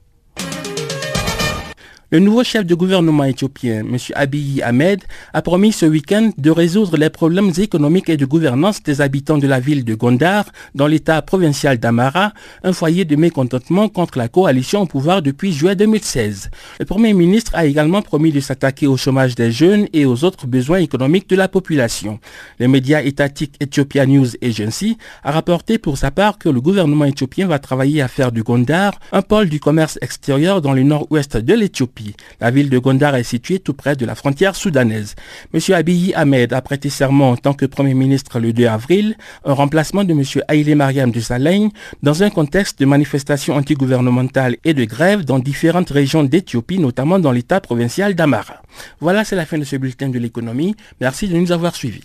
Le nouveau chef de gouvernement éthiopien, M. Abiy Ahmed, a promis ce week-end de résoudre les problèmes économiques et de gouvernance des habitants de la ville de Gondar, dans l'état provincial d'Amara, un foyer de mécontentement contre la coalition au pouvoir depuis juillet 2016. Le Premier ministre a également promis de s'attaquer au chômage des jeunes et aux autres besoins économiques de la population. Les médias étatiques Ethiopia News Agency a rapporté pour sa part que le gouvernement éthiopien va travailler à faire du Gondar un pôle du commerce extérieur dans le nord-ouest de l'Éthiopie. La ville de Gondar est située tout près de la frontière soudanaise. M. Abiy Ahmed a prêté serment en tant que Premier ministre le 2 avril, en remplacement de M. Haïlé Mariam de Salaigne, dans un contexte de manifestations antigouvernementales et de grèves dans différentes régions d'Éthiopie, notamment dans l'état provincial d'Amara. Voilà, c'est la fin de ce bulletin de l'économie. Merci de nous avoir suivis.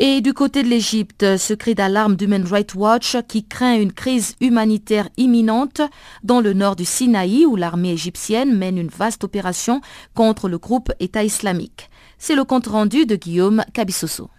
Et du côté de l'Égypte, ce cri d'alarme d'Human Rights Watch qui craint une crise humanitaire imminente dans le nord du Sinaï où l'armée égyptienne mène une vaste opération contre le groupe État islamique. C'est le compte rendu de Guillaume Cabissoso.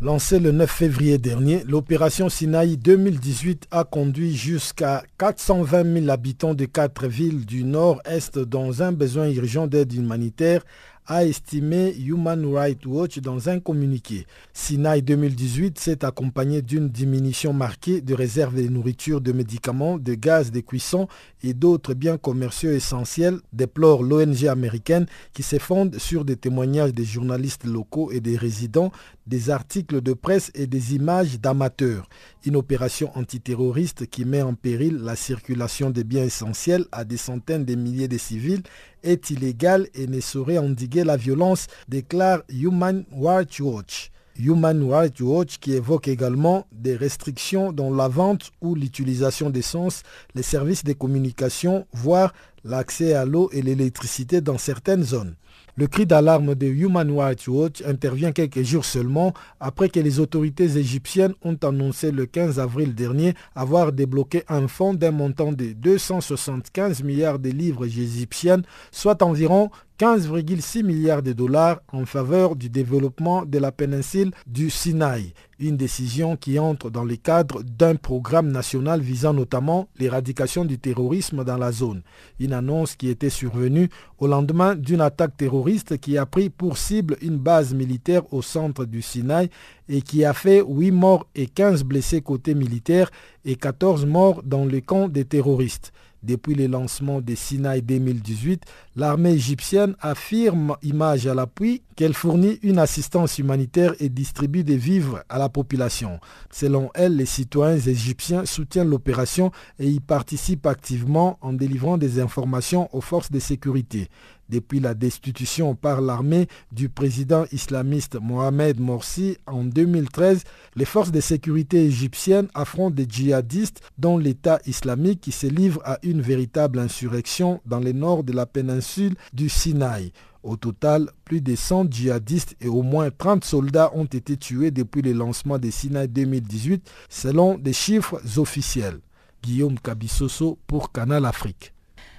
Lancée le 9 février dernier, l'opération Sinaï 2018 a conduit jusqu'à 420 000 habitants de quatre villes du nord-est dans un besoin urgent d'aide humanitaire a estimé Human Rights Watch dans un communiqué. Sinai 2018 s'est accompagné d'une diminution marquée de réserves de nourriture, de médicaments, de gaz de cuisson et d'autres biens commerciaux essentiels, déplore l'ONG américaine qui se fonde sur des témoignages des journalistes locaux et des résidents, des articles de presse et des images d'amateurs. Une opération antiterroriste qui met en péril la circulation des biens essentiels à des centaines de milliers de civils est illégale et ne saurait endiguer la violence, déclare Human Rights Watch. Human Rights Watch qui évoque également des restrictions dans la vente ou l'utilisation d'essence, les services de communication, voire l'accès à l'eau et l'électricité dans certaines zones. Le cri d'alarme de Human Rights Watch intervient quelques jours seulement après que les autorités égyptiennes ont annoncé le 15 avril dernier avoir débloqué un fonds d'un montant de 275 milliards de livres égyptiennes, soit environ 15,6 milliards de dollars en faveur du développement de la péninsule du Sinaï, une décision qui entre dans le cadre d'un programme national visant notamment l'éradication du terrorisme dans la zone. Une annonce qui était survenue au lendemain d'une attaque terroriste qui a pris pour cible une base militaire au centre du Sinaï et qui a fait 8 morts et 15 blessés côté militaire et 14 morts dans le camp des terroristes. Depuis le lancement des Sinaï 2018, l'armée égyptienne affirme, image à l'appui, qu'elle fournit une assistance humanitaire et distribue des vivres à la population. Selon elle, les citoyens égyptiens soutiennent l'opération et y participent activement en délivrant des informations aux forces de sécurité. Depuis la destitution par l'armée du président islamiste Mohamed Morsi en 2013, les forces de sécurité égyptiennes affrontent des djihadistes dont l'État islamique qui se livre à une véritable insurrection dans le nord de la péninsule du Sinaï. Au total, plus de 100 djihadistes et au moins 30 soldats ont été tués depuis le lancement des Sinaï 2018 selon des chiffres officiels. Guillaume Kabissoso pour Canal Afrique.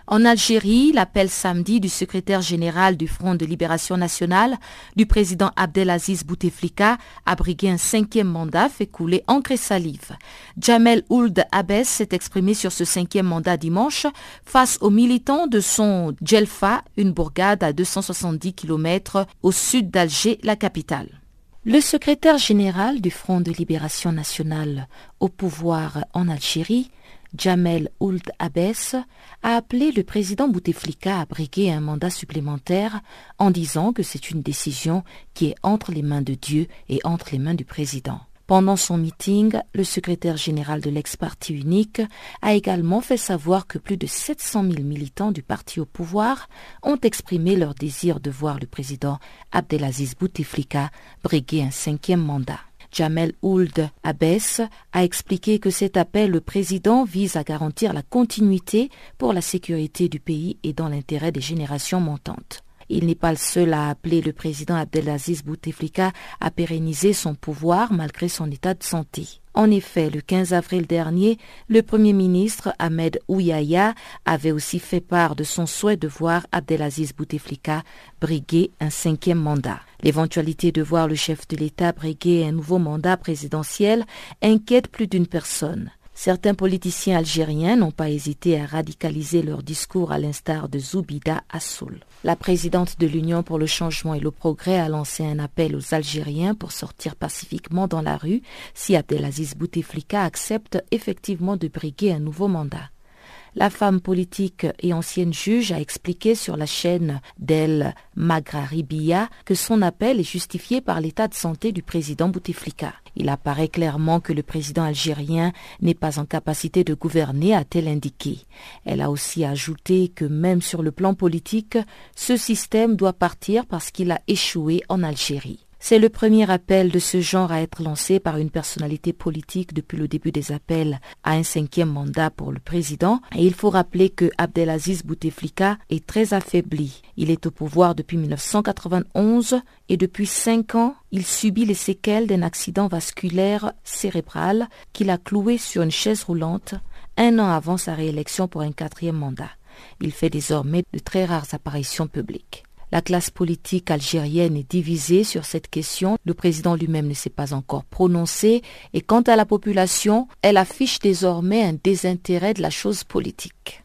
En Algérie, l'appel samedi du secrétaire général du Front de Libération Nationale, du président Abdelaziz Bouteflika, à briguer un cinquième mandat fait couler encre et salive. Jamel Ould Abès s'est exprimé sur ce cinquième mandat dimanche face aux militants de son Djelfa, une bourgade à 270 km au sud d'Alger, la capitale. Le secrétaire général du Front de Libération Nationale au pouvoir en Algérie, Jamel Ould Abès a appelé le président Bouteflika à briguer un mandat supplémentaire en disant que c'est une décision qui est entre les mains de Dieu et entre les mains du président. Pendant son meeting, le secrétaire général de l'ex-parti unique a également fait savoir que plus de 700 000 militants du parti au pouvoir ont exprimé leur désir de voir le président Abdelaziz Bouteflika briguer un cinquième mandat. Jamel Ould Abès a expliqué que cet appel le président vise à garantir la continuité pour la sécurité du pays et dans l'intérêt des générations montantes. Il n'est pas le seul à appeler le président Abdelaziz Bouteflika à pérenniser son pouvoir malgré son état de santé. En effet, le 15 avril dernier, le Premier ministre Ahmed Ouyaya avait aussi fait part de son souhait de voir Abdelaziz Bouteflika briguer un cinquième mandat. L'éventualité de voir le chef de l'État briguer un nouveau mandat présidentiel inquiète plus d'une personne. Certains politiciens algériens n'ont pas hésité à radicaliser leur discours à l'instar de Zoubida Assoul. La présidente de l'Union pour le changement et le progrès a lancé un appel aux Algériens pour sortir pacifiquement dans la rue si Abdelaziz Bouteflika accepte effectivement de briguer un nouveau mandat. La femme politique et ancienne juge a expliqué sur la chaîne d'El Magraribia que son appel est justifié par l'état de santé du président Bouteflika. Il apparaît clairement que le président algérien n'est pas en capacité de gouverner, a-t-elle indiqué. Elle a aussi ajouté que même sur le plan politique, ce système doit partir parce qu'il a échoué en Algérie. C'est le premier appel de ce genre à être lancé par une personnalité politique depuis le début des appels à un cinquième mandat pour le président. Et il faut rappeler que Abdelaziz Bouteflika est très affaibli. Il est au pouvoir depuis 1991 et depuis cinq ans, il subit les séquelles d'un accident vasculaire cérébral qu'il a cloué sur une chaise roulante un an avant sa réélection pour un quatrième mandat. Il fait désormais de très rares apparitions publiques. La classe politique algérienne est divisée sur cette question. Le président lui-même ne s'est pas encore prononcé. Et quant à la population, elle affiche désormais un désintérêt de la chose politique.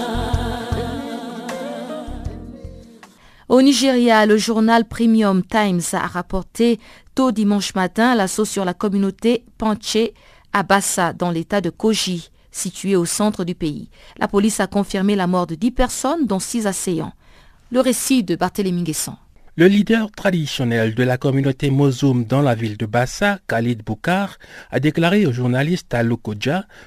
Au Nigeria, le journal Premium Times a rapporté tôt dimanche matin l'assaut sur la communauté Panché à Bassa, dans l'état de Koji, situé au centre du pays. La police a confirmé la mort de 10 personnes, dont 6 assaillants. Le récit de Barthélémy Guesson. Le leader traditionnel de la communauté Mozoum dans la ville de Bassa, Khalid Boukar, a déclaré au journaliste à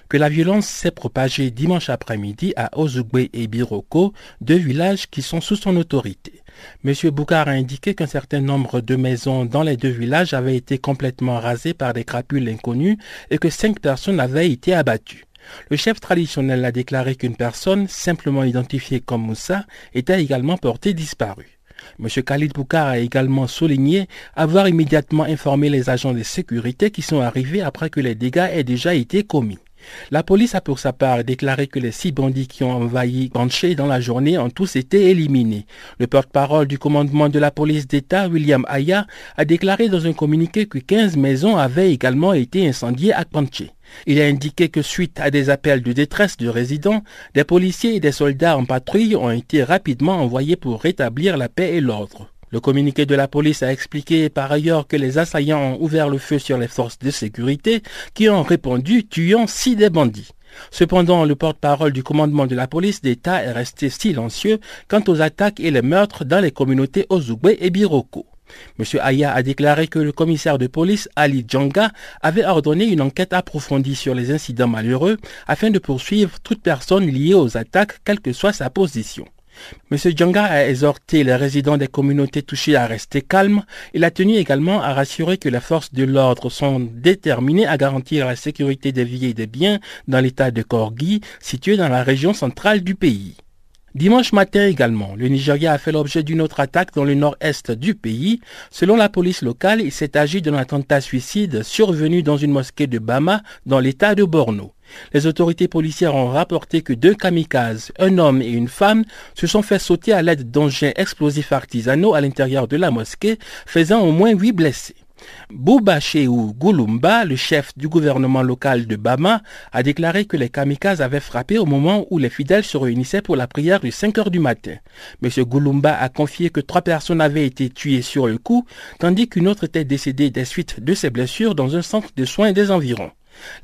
que la violence s'est propagée dimanche après-midi à Ozugbe et Biroko, deux villages qui sont sous son autorité. M. Boukar a indiqué qu'un certain nombre de maisons dans les deux villages avaient été complètement rasées par des crapules inconnues et que cinq personnes avaient été abattues. Le chef traditionnel a déclaré qu'une personne, simplement identifiée comme Moussa, était également portée disparue. M. Khalid Boukar a également souligné avoir immédiatement informé les agents de sécurité qui sont arrivés après que les dégâts aient déjà été commis. La police a pour sa part déclaré que les six bandits qui ont envahi Banché dans la journée ont tous été éliminés. Le porte-parole du commandement de la police d'État, William Aya, a déclaré dans un communiqué que 15 maisons avaient également été incendiées à Banché. Il a indiqué que suite à des appels de détresse de résidents, des policiers et des soldats en patrouille ont été rapidement envoyés pour rétablir la paix et l'ordre. Le communiqué de la police a expliqué par ailleurs que les assaillants ont ouvert le feu sur les forces de sécurité qui ont répondu tuant six des bandits. Cependant, le porte-parole du commandement de la police d'État est resté silencieux quant aux attaques et les meurtres dans les communautés Ozugbe et Biroko. M. Aya a déclaré que le commissaire de police Ali Djanga avait ordonné une enquête approfondie sur les incidents malheureux afin de poursuivre toute personne liée aux attaques, quelle que soit sa position. M. Djanga a exhorté les résidents des communautés touchées à rester calmes. Il a tenu également à rassurer que les forces de l'ordre sont déterminées à garantir la sécurité des vies et des biens dans l'état de Korgi, situé dans la région centrale du pays. Dimanche matin également, le Nigeria a fait l'objet d'une autre attaque dans le nord-est du pays. Selon la police locale, il s'est agi d'un attentat suicide survenu dans une mosquée de Bama dans l'état de Borno. Les autorités policières ont rapporté que deux kamikazes, un homme et une femme, se sont fait sauter à l'aide d'engins explosifs artisanaux à l'intérieur de la mosquée, faisant au moins huit blessés. Bouba Shehu Gulumba, le chef du gouvernement local de Bama, a déclaré que les kamikazes avaient frappé au moment où les fidèles se réunissaient pour la prière de 5 heures du matin. M. Gulumba a confié que trois personnes avaient été tuées sur le coup, tandis qu'une autre était décédée des suites de ses blessures dans un centre de soins des environs.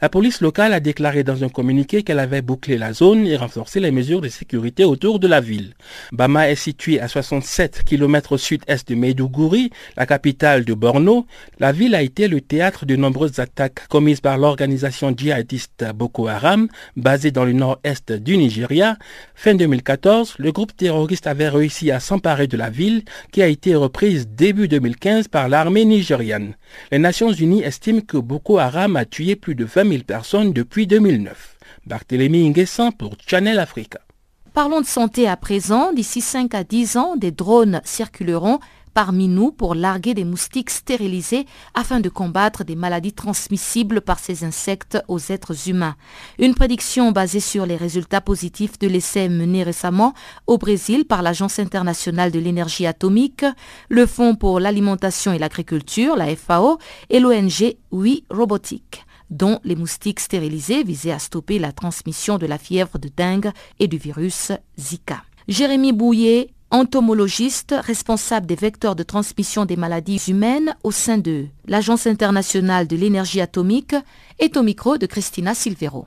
La police locale a déclaré dans un communiqué qu'elle avait bouclé la zone et renforcé les mesures de sécurité autour de la ville. Bama est située à 67 km au sud-est de Maiduguri, la capitale de Borno. La ville a été le théâtre de nombreuses attaques commises par l'organisation djihadiste Boko Haram, basée dans le nord-est du Nigeria. Fin 2014, le groupe terroriste avait réussi à s'emparer de la ville qui a été reprise début 2015 par l'armée nigériane. Les Nations Unies estiment que Boko Haram a tué plus de 20 000 personnes depuis 2009. Barthélémy Nguessan pour Channel Africa. Parlons de santé à présent. D'ici 5 à 10 ans, des drones circuleront parmi nous pour larguer des moustiques stérilisés afin de combattre des maladies transmissibles par ces insectes aux êtres humains. Une prédiction basée sur les résultats positifs de l'essai mené récemment au Brésil par l'Agence internationale de l'énergie atomique, le Fonds pour l'alimentation et l'agriculture, la FAO, et l'ONG Oui Robotique dont les moustiques stérilisés visaient à stopper la transmission de la fièvre de dengue et du virus Zika. Jérémy Bouillet, entomologiste responsable des vecteurs de transmission des maladies humaines au sein de l'Agence internationale de l'énergie atomique, est au micro de Christina Silvero.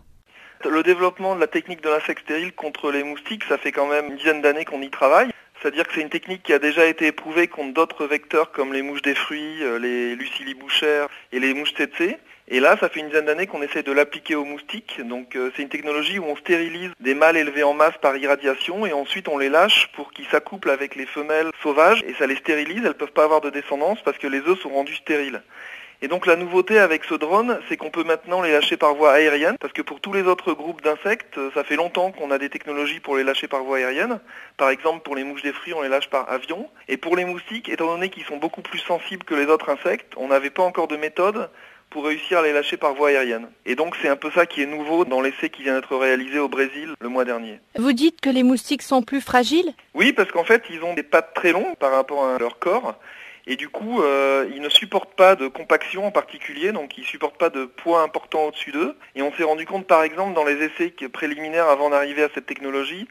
Le développement de la technique de l'insecte stérile contre les moustiques, ça fait quand même une dizaine d'années qu'on y travaille. C'est-à-dire que c'est une technique qui a déjà été éprouvée contre d'autres vecteurs comme les mouches des fruits, euh, les lucili bouchères et les mouches tsetse. Et là, ça fait une dizaine d'années qu'on essaie de l'appliquer aux moustiques. Donc euh, c'est une technologie où on stérilise des mâles élevés en masse par irradiation et ensuite on les lâche pour qu'ils s'accouplent avec les femelles sauvages et ça les stérilise. Elles ne peuvent pas avoir de descendance parce que les œufs sont rendus stériles. Et donc la nouveauté avec ce drone, c'est qu'on peut maintenant les lâcher par voie aérienne, parce que pour tous les autres groupes d'insectes, ça fait longtemps qu'on a des technologies pour les lâcher par voie aérienne. Par exemple, pour les mouches des fruits, on les lâche par avion. Et pour les moustiques, étant donné qu'ils sont beaucoup plus sensibles que les autres insectes, on n'avait pas encore de méthode pour réussir à les lâcher par voie aérienne. Et donc c'est un peu ça qui est nouveau dans l'essai qui vient d'être réalisé au Brésil le mois dernier. Vous dites que les moustiques sont plus fragiles? Oui, parce qu'en fait ils ont des pattes très longues par rapport à leur corps. Et du coup, euh, ils ne supportent pas de compaction en particulier, donc ils ne supportent pas de poids important au-dessus d'eux. Et on s'est rendu compte, par exemple, dans les essais préliminaires avant d'arriver à cette technologie,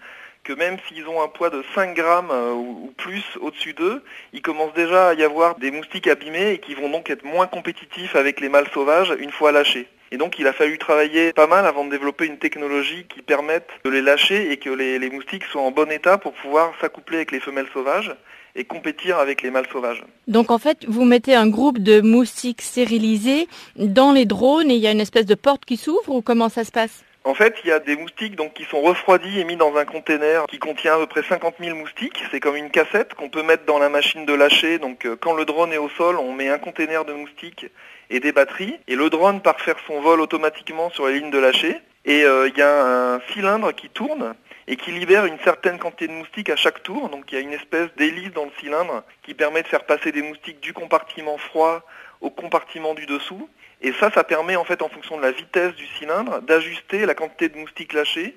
que même s'ils ont un poids de 5 grammes euh, ou plus au-dessus d'eux, il commence déjà à y avoir des moustiques abîmés et qui vont donc être moins compétitifs avec les mâles sauvages une fois lâchés. Et donc il a fallu travailler pas mal avant de développer une technologie qui permette de les lâcher et que les, les moustiques soient en bon état pour pouvoir s'accoupler avec les femelles sauvages et compétir avec les mâles sauvages. Donc en fait, vous mettez un groupe de moustiques stérilisés dans les drones et il y a une espèce de porte qui s'ouvre ou comment ça se passe? En fait, il y a des moustiques qui sont refroidis et mis dans un container qui contient à peu près 50 000 moustiques. C'est comme une cassette qu'on peut mettre dans la machine de lâcher. Donc euh, quand le drone est au sol, on met un container de moustiques et des batteries. Et le drone part faire son vol automatiquement sur les lignes de lâcher. Et euh, il y a un cylindre qui tourne et qui libère une certaine quantité de moustiques à chaque tour. Donc il y a une espèce d'hélice dans le cylindre qui permet de faire passer des moustiques du compartiment froid au compartiment du dessous. Et ça, ça permet en fait en fonction de la vitesse du cylindre d'ajuster la quantité de moustiques lâchés.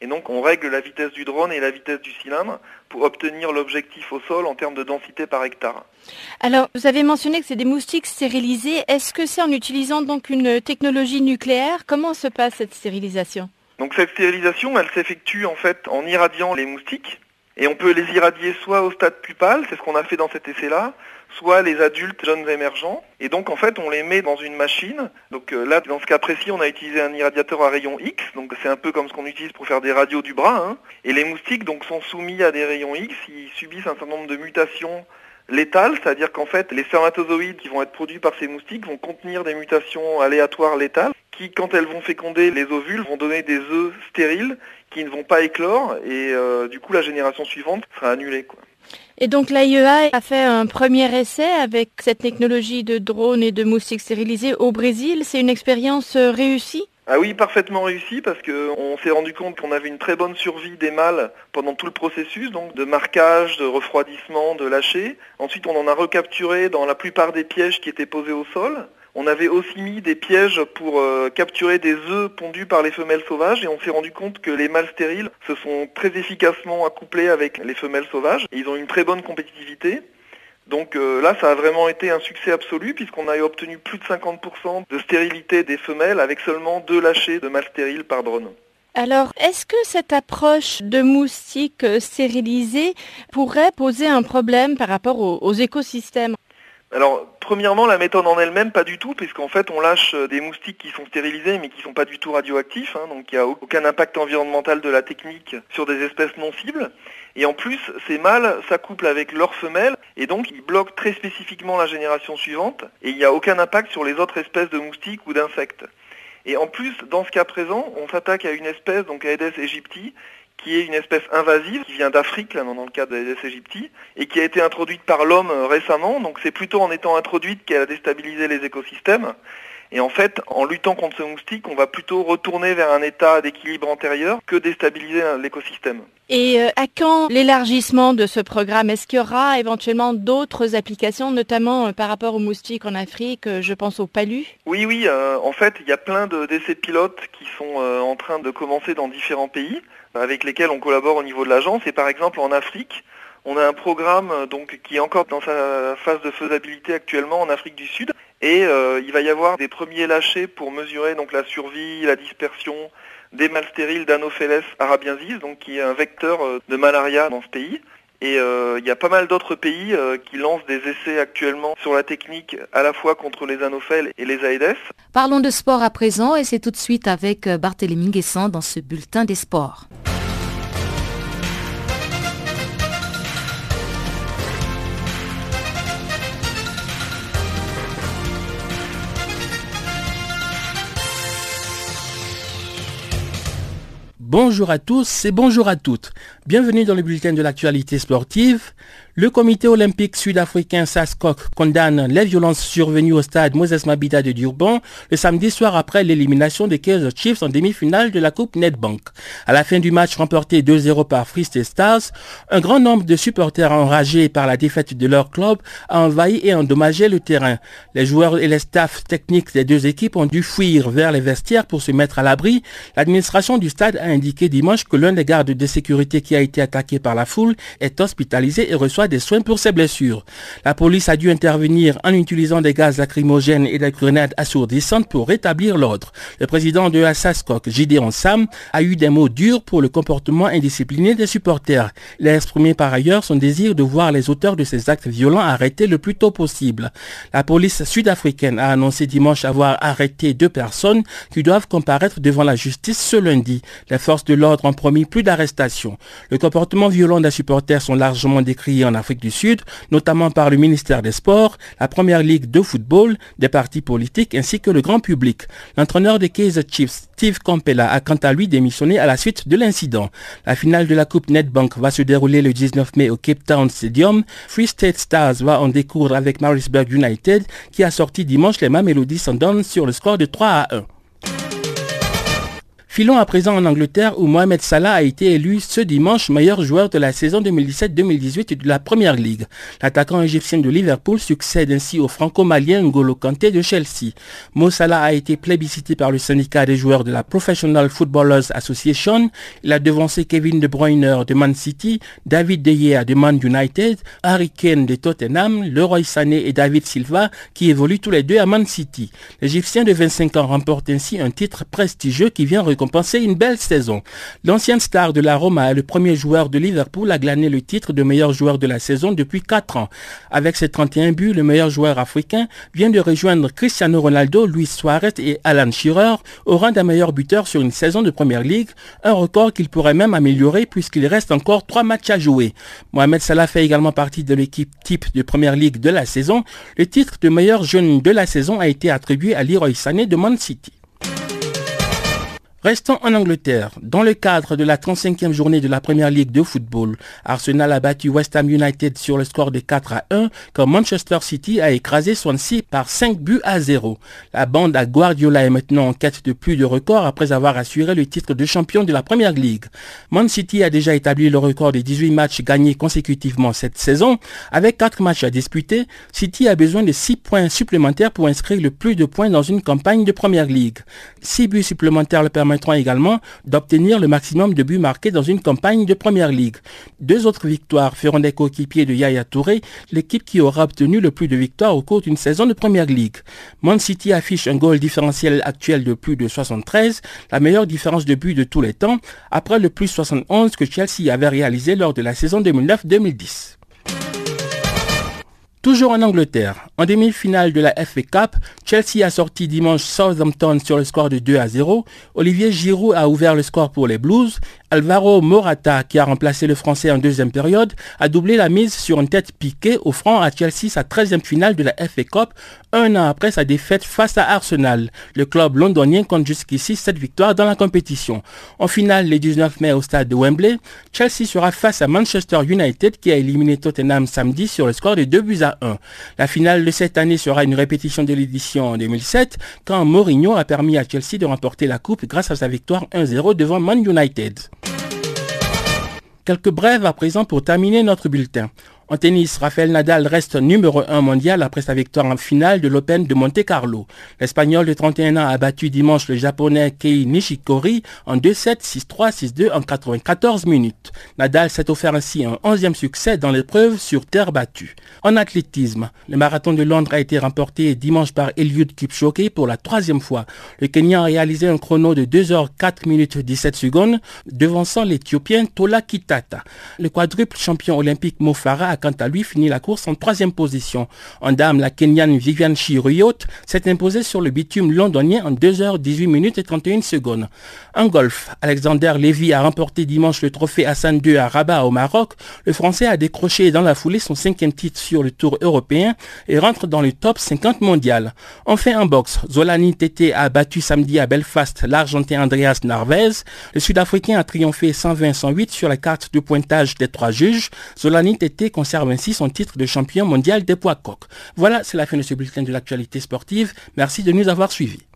Et donc on règle la vitesse du drone et la vitesse du cylindre pour obtenir l'objectif au sol en termes de densité par hectare. Alors, vous avez mentionné que c'est des moustiques stérilisés. Est-ce que c'est en utilisant donc une technologie nucléaire? Comment se passe cette stérilisation? Donc cette stérilisation, elle s'effectue en fait en irradiant les moustiques. Et on peut les irradier soit au stade pupal, c'est ce qu'on a fait dans cet essai-là, soit les adultes jeunes émergents. Et donc en fait on les met dans une machine. Donc euh, là dans ce cas précis on a utilisé un irradiateur à rayon X, donc c'est un peu comme ce qu'on utilise pour faire des radios du bras. Hein. Et les moustiques donc sont soumis à des rayons X, ils subissent un certain nombre de mutations létales, c'est-à-dire qu'en fait les spermatozoïdes qui vont être produits par ces moustiques vont contenir des mutations aléatoires létales qui quand elles vont féconder les ovules vont donner des œufs stériles qui ne vont pas éclore et euh, du coup la génération suivante sera annulée. Quoi. Et donc l'AIEA a fait un premier essai avec cette technologie de drone et de moustiques stérilisés au Brésil. C'est une expérience euh, réussie? Ah oui, parfaitement réussi parce qu'on s'est rendu compte qu'on avait une très bonne survie des mâles pendant tout le processus, donc de marquage, de refroidissement, de lâcher. Ensuite, on en a recapturé dans la plupart des pièges qui étaient posés au sol. On avait aussi mis des pièges pour euh, capturer des œufs pondus par les femelles sauvages et on s'est rendu compte que les mâles stériles se sont très efficacement accouplés avec les femelles sauvages. Et ils ont une très bonne compétitivité. Donc euh, là, ça a vraiment été un succès absolu puisqu'on a obtenu plus de 50% de stérilité des femelles avec seulement deux lâchers de mâles stériles par drone. Alors, est-ce que cette approche de moustiques stérilisés pourrait poser un problème par rapport aux écosystèmes? Alors, premièrement, la méthode en elle-même, pas du tout, puisqu'en fait, on lâche euh, des moustiques qui sont stérilisés, mais qui ne sont pas du tout radioactifs, hein, donc il n'y a aucun impact environnemental de la technique sur des espèces non cibles. Et en plus, ces mâles s'accouplent avec leurs femelles, et donc ils bloquent très spécifiquement la génération suivante, et il n'y a aucun impact sur les autres espèces de moustiques ou d'insectes. Et en plus, dans ce cas présent, on s'attaque à une espèce, donc Aedes aegypti, qui est une espèce invasive qui vient d'Afrique, là, dans le cas de l'Aedes aegypti, et qui a été introduite par l'homme euh, récemment. Donc c'est plutôt en étant introduite qu'elle a déstabilisé les écosystèmes. Et en fait, en luttant contre ce moustique, on va plutôt retourner vers un état d'équilibre antérieur que déstabiliser l'écosystème. Et euh, à quand l'élargissement de ce programme? Est-ce qu'il y aura éventuellement d'autres applications, notamment euh, par rapport aux moustiques en Afrique? Je pense aux palus. Oui, oui. en fait, il y a plein d'essais pilotes qui sont en train de commencer dans différents pays avec lesquels on collabore au niveau de l'agence. Et par exemple en Afrique, on a un programme donc qui est encore dans sa phase de faisabilité actuellement en Afrique du Sud. Et euh, il va y avoir des premiers lâchers pour mesurer la survie, la dispersion des mâles stériles d'Anopheles arabiensis, qui est un vecteur euh, de malaria dans ce pays. Et euh, il y a pas mal d'autres pays qui lancent des essais actuellement sur la technique à la fois contre les anophèles et les aedes. Parlons de sport à présent et c'est tout de suite avec Barthélémy Guessant dans ce bulletin des sports. Bonjour à tous et bonjour à toutes. Bienvenue dans le bulletin de l'actualité sportive. Le comité olympique sud-africain SASCOC condamne les violences survenues au stade Moses Mabida de Durban le samedi soir après l'élimination des Kaiser Chiefs en demi-finale de la Coupe Netbank. À la fin du match remporté 2-0 par Free Stars, un grand nombre de supporters enragés par la défaite de leur club a envahi et endommagé le terrain. Les joueurs et les staffs techniques des deux équipes ont dû fuir vers les vestiaires pour se mettre à l'abri. L'administration du stade a indiqué dimanche que l'un des gardes de sécurité qui a été attaqué par la foule est hospitalisé et reçoit des soins pour ses blessures. La police a dû intervenir en utilisant des gaz lacrymogènes et des grenades assourdissantes pour rétablir l'ordre. Le président de Assascock, Gideon Sam, a eu des mots durs pour le comportement indiscipliné des supporters. Il a exprimé par ailleurs son désir de voir les auteurs de ces actes violents arrêtés le plus tôt possible. La police sud-africaine a annoncé dimanche avoir arrêté deux personnes qui doivent comparaître devant la justice ce lundi. Les forces de l'ordre ont promis plus d'arrestations. Le comportement violent des supporters sont largement décriés en Afrique du Sud, notamment par le ministère des Sports, la première ligue de football, des partis politiques ainsi que le grand public. L'entraîneur des Kaiser Chiefs, Steve Campella, a quant à lui démissionné à la suite de l'incident. La finale de la Coupe Netbank va se dérouler le 19 mai au Cape Town Stadium. Free State Stars va en découdre avec Marisburg United qui a sorti dimanche les Mamelody Sundowns sur le score de 3 à 1. Filons à présent en Angleterre où Mohamed Salah a été élu ce dimanche meilleur joueur de la saison 2017-2018 de la Première Ligue. L'attaquant égyptien de Liverpool succède ainsi au franco-malien N'Golo Kanté de Chelsea. Mo Salah a été plébiscité par le syndicat des joueurs de la Professional Footballers Association. Il a devancé Kevin De Bruyne de Man City, David De Gea de Man United, Harry Kane de Tottenham, Leroy Sané et David Silva qui évoluent tous les deux à Man City. L'Égyptien de 25 ans remporte ainsi un titre prestigieux qui vient récompenser penser une belle saison. L'ancienne star de la Roma est le premier joueur de Liverpool à glaner le titre de meilleur joueur de la saison depuis 4 ans. Avec ses 31 buts, le meilleur joueur africain vient de rejoindre Cristiano Ronaldo, Luis Suarez et Alan Shearer au rang d'un meilleur buteur sur une saison de Première Ligue, un record qu'il pourrait même améliorer puisqu'il reste encore 3 matchs à jouer. Mohamed Salah fait également partie de l'équipe type de Première Ligue de la saison. Le titre de meilleur jeune de la saison a été attribué à Leroy Sané de Man City. Restons en Angleterre. Dans le cadre de la 35e journée de la Première Ligue de football, Arsenal a battu West Ham United sur le score de 4 à 1 quand Manchester City a écrasé Swansea par 5 buts à 0. La bande à Guardiola est maintenant en quête de plus de records après avoir assuré le titre de champion de la Première Ligue. Man City a déjà établi le record des 18 matchs gagnés consécutivement cette saison. Avec 4 matchs à disputer, City a besoin de 6 points supplémentaires pour inscrire le plus de points dans une campagne de Première Ligue. 6 buts supplémentaires le permettent permettront également d'obtenir le maximum de buts marqués dans une campagne de Première Ligue. Deux autres victoires feront des coéquipiers de Yaya Touré, l'équipe qui aura obtenu le plus de victoires au cours d'une saison de Première Ligue. Man City affiche un goal différentiel actuel de plus de 73, la meilleure différence de but de tous les temps, après le plus 71 que Chelsea avait réalisé lors de la saison 2009-2010. Toujours en Angleterre, en demi-finale de la FA Cup, Chelsea a sorti dimanche Southampton sur le score de 2 à 0. Olivier Giroud a ouvert le score pour les Blues. Alvaro Morata, qui a remplacé le Français en deuxième période, a doublé la mise sur une tête piquée, offrant à Chelsea sa 13e finale de la FA Cup, un an après sa défaite face à Arsenal. Le club londonien compte jusqu'ici 7 victoires dans la compétition. En finale, le 19 mai au stade de Wembley, Chelsea sera face à Manchester United qui a éliminé Tottenham samedi sur le score de 2 buts à 1. La finale de cette année sera une répétition de l'édition en 2007, quand Mourinho a permis à Chelsea de remporter la coupe grâce à sa victoire 1-0 devant Man United. Quelques brèves à présent pour terminer notre bulletin. En tennis, Rafael Nadal reste numéro 1 mondial après sa victoire en finale de l'Open de Monte Carlo. L'Espagnol de 31 ans a battu dimanche le Japonais Kei Nishikori en 2-7, 6-3, 6-2 en 94 minutes. Nadal s'est offert ainsi un 11e succès dans l'épreuve sur terre battue. En athlétisme, le marathon de Londres a été remporté dimanche par Eliud Kipchoge pour la troisième fois. Le Kenyan a réalisé un chrono de 2 h 4 minutes 17 secondes, devançant l'Éthiopien Tola Kitata. Le quadruple champion olympique Mo Farah quant à lui fini la course en troisième position. En dame, la Kenyane Viviane Chiruyot s'est imposée sur le bitume londonien en 2h18 minutes et 31 secondes. En golf, Alexander Lévy a remporté dimanche le trophée Hassan II à Rabat au Maroc. Le Français a décroché dans la foulée son cinquième titre sur le Tour européen et rentre dans le top 50 mondial. Enfin en boxe, Zolani Tete a battu samedi à Belfast l'Argentin Andreas Narvez. Le Sud-Africain a triomphé 120-108 sur la carte de pointage des trois juges. Zolani Tete conserve ainsi son titre de champion mondial des poids coq. Voilà, c'est la fin de ce bulletin de l'actualité sportive. Merci de nous avoir suivis.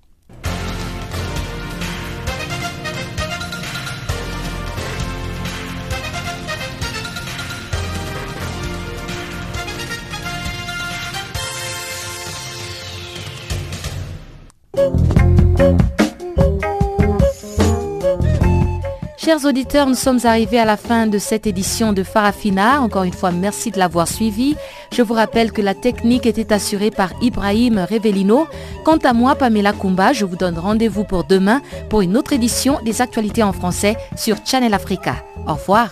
Chers auditeurs, nous sommes arrivés à la fin de cette édition de Farafina. Encore une fois, merci de l'avoir suivi. Je vous rappelle que la technique était assurée par Ibrahim Revelino. Quant à moi, Pamela Kumba, je vous donne rendez-vous pour demain pour une autre édition des actualités en français sur Channel Africa. Au revoir.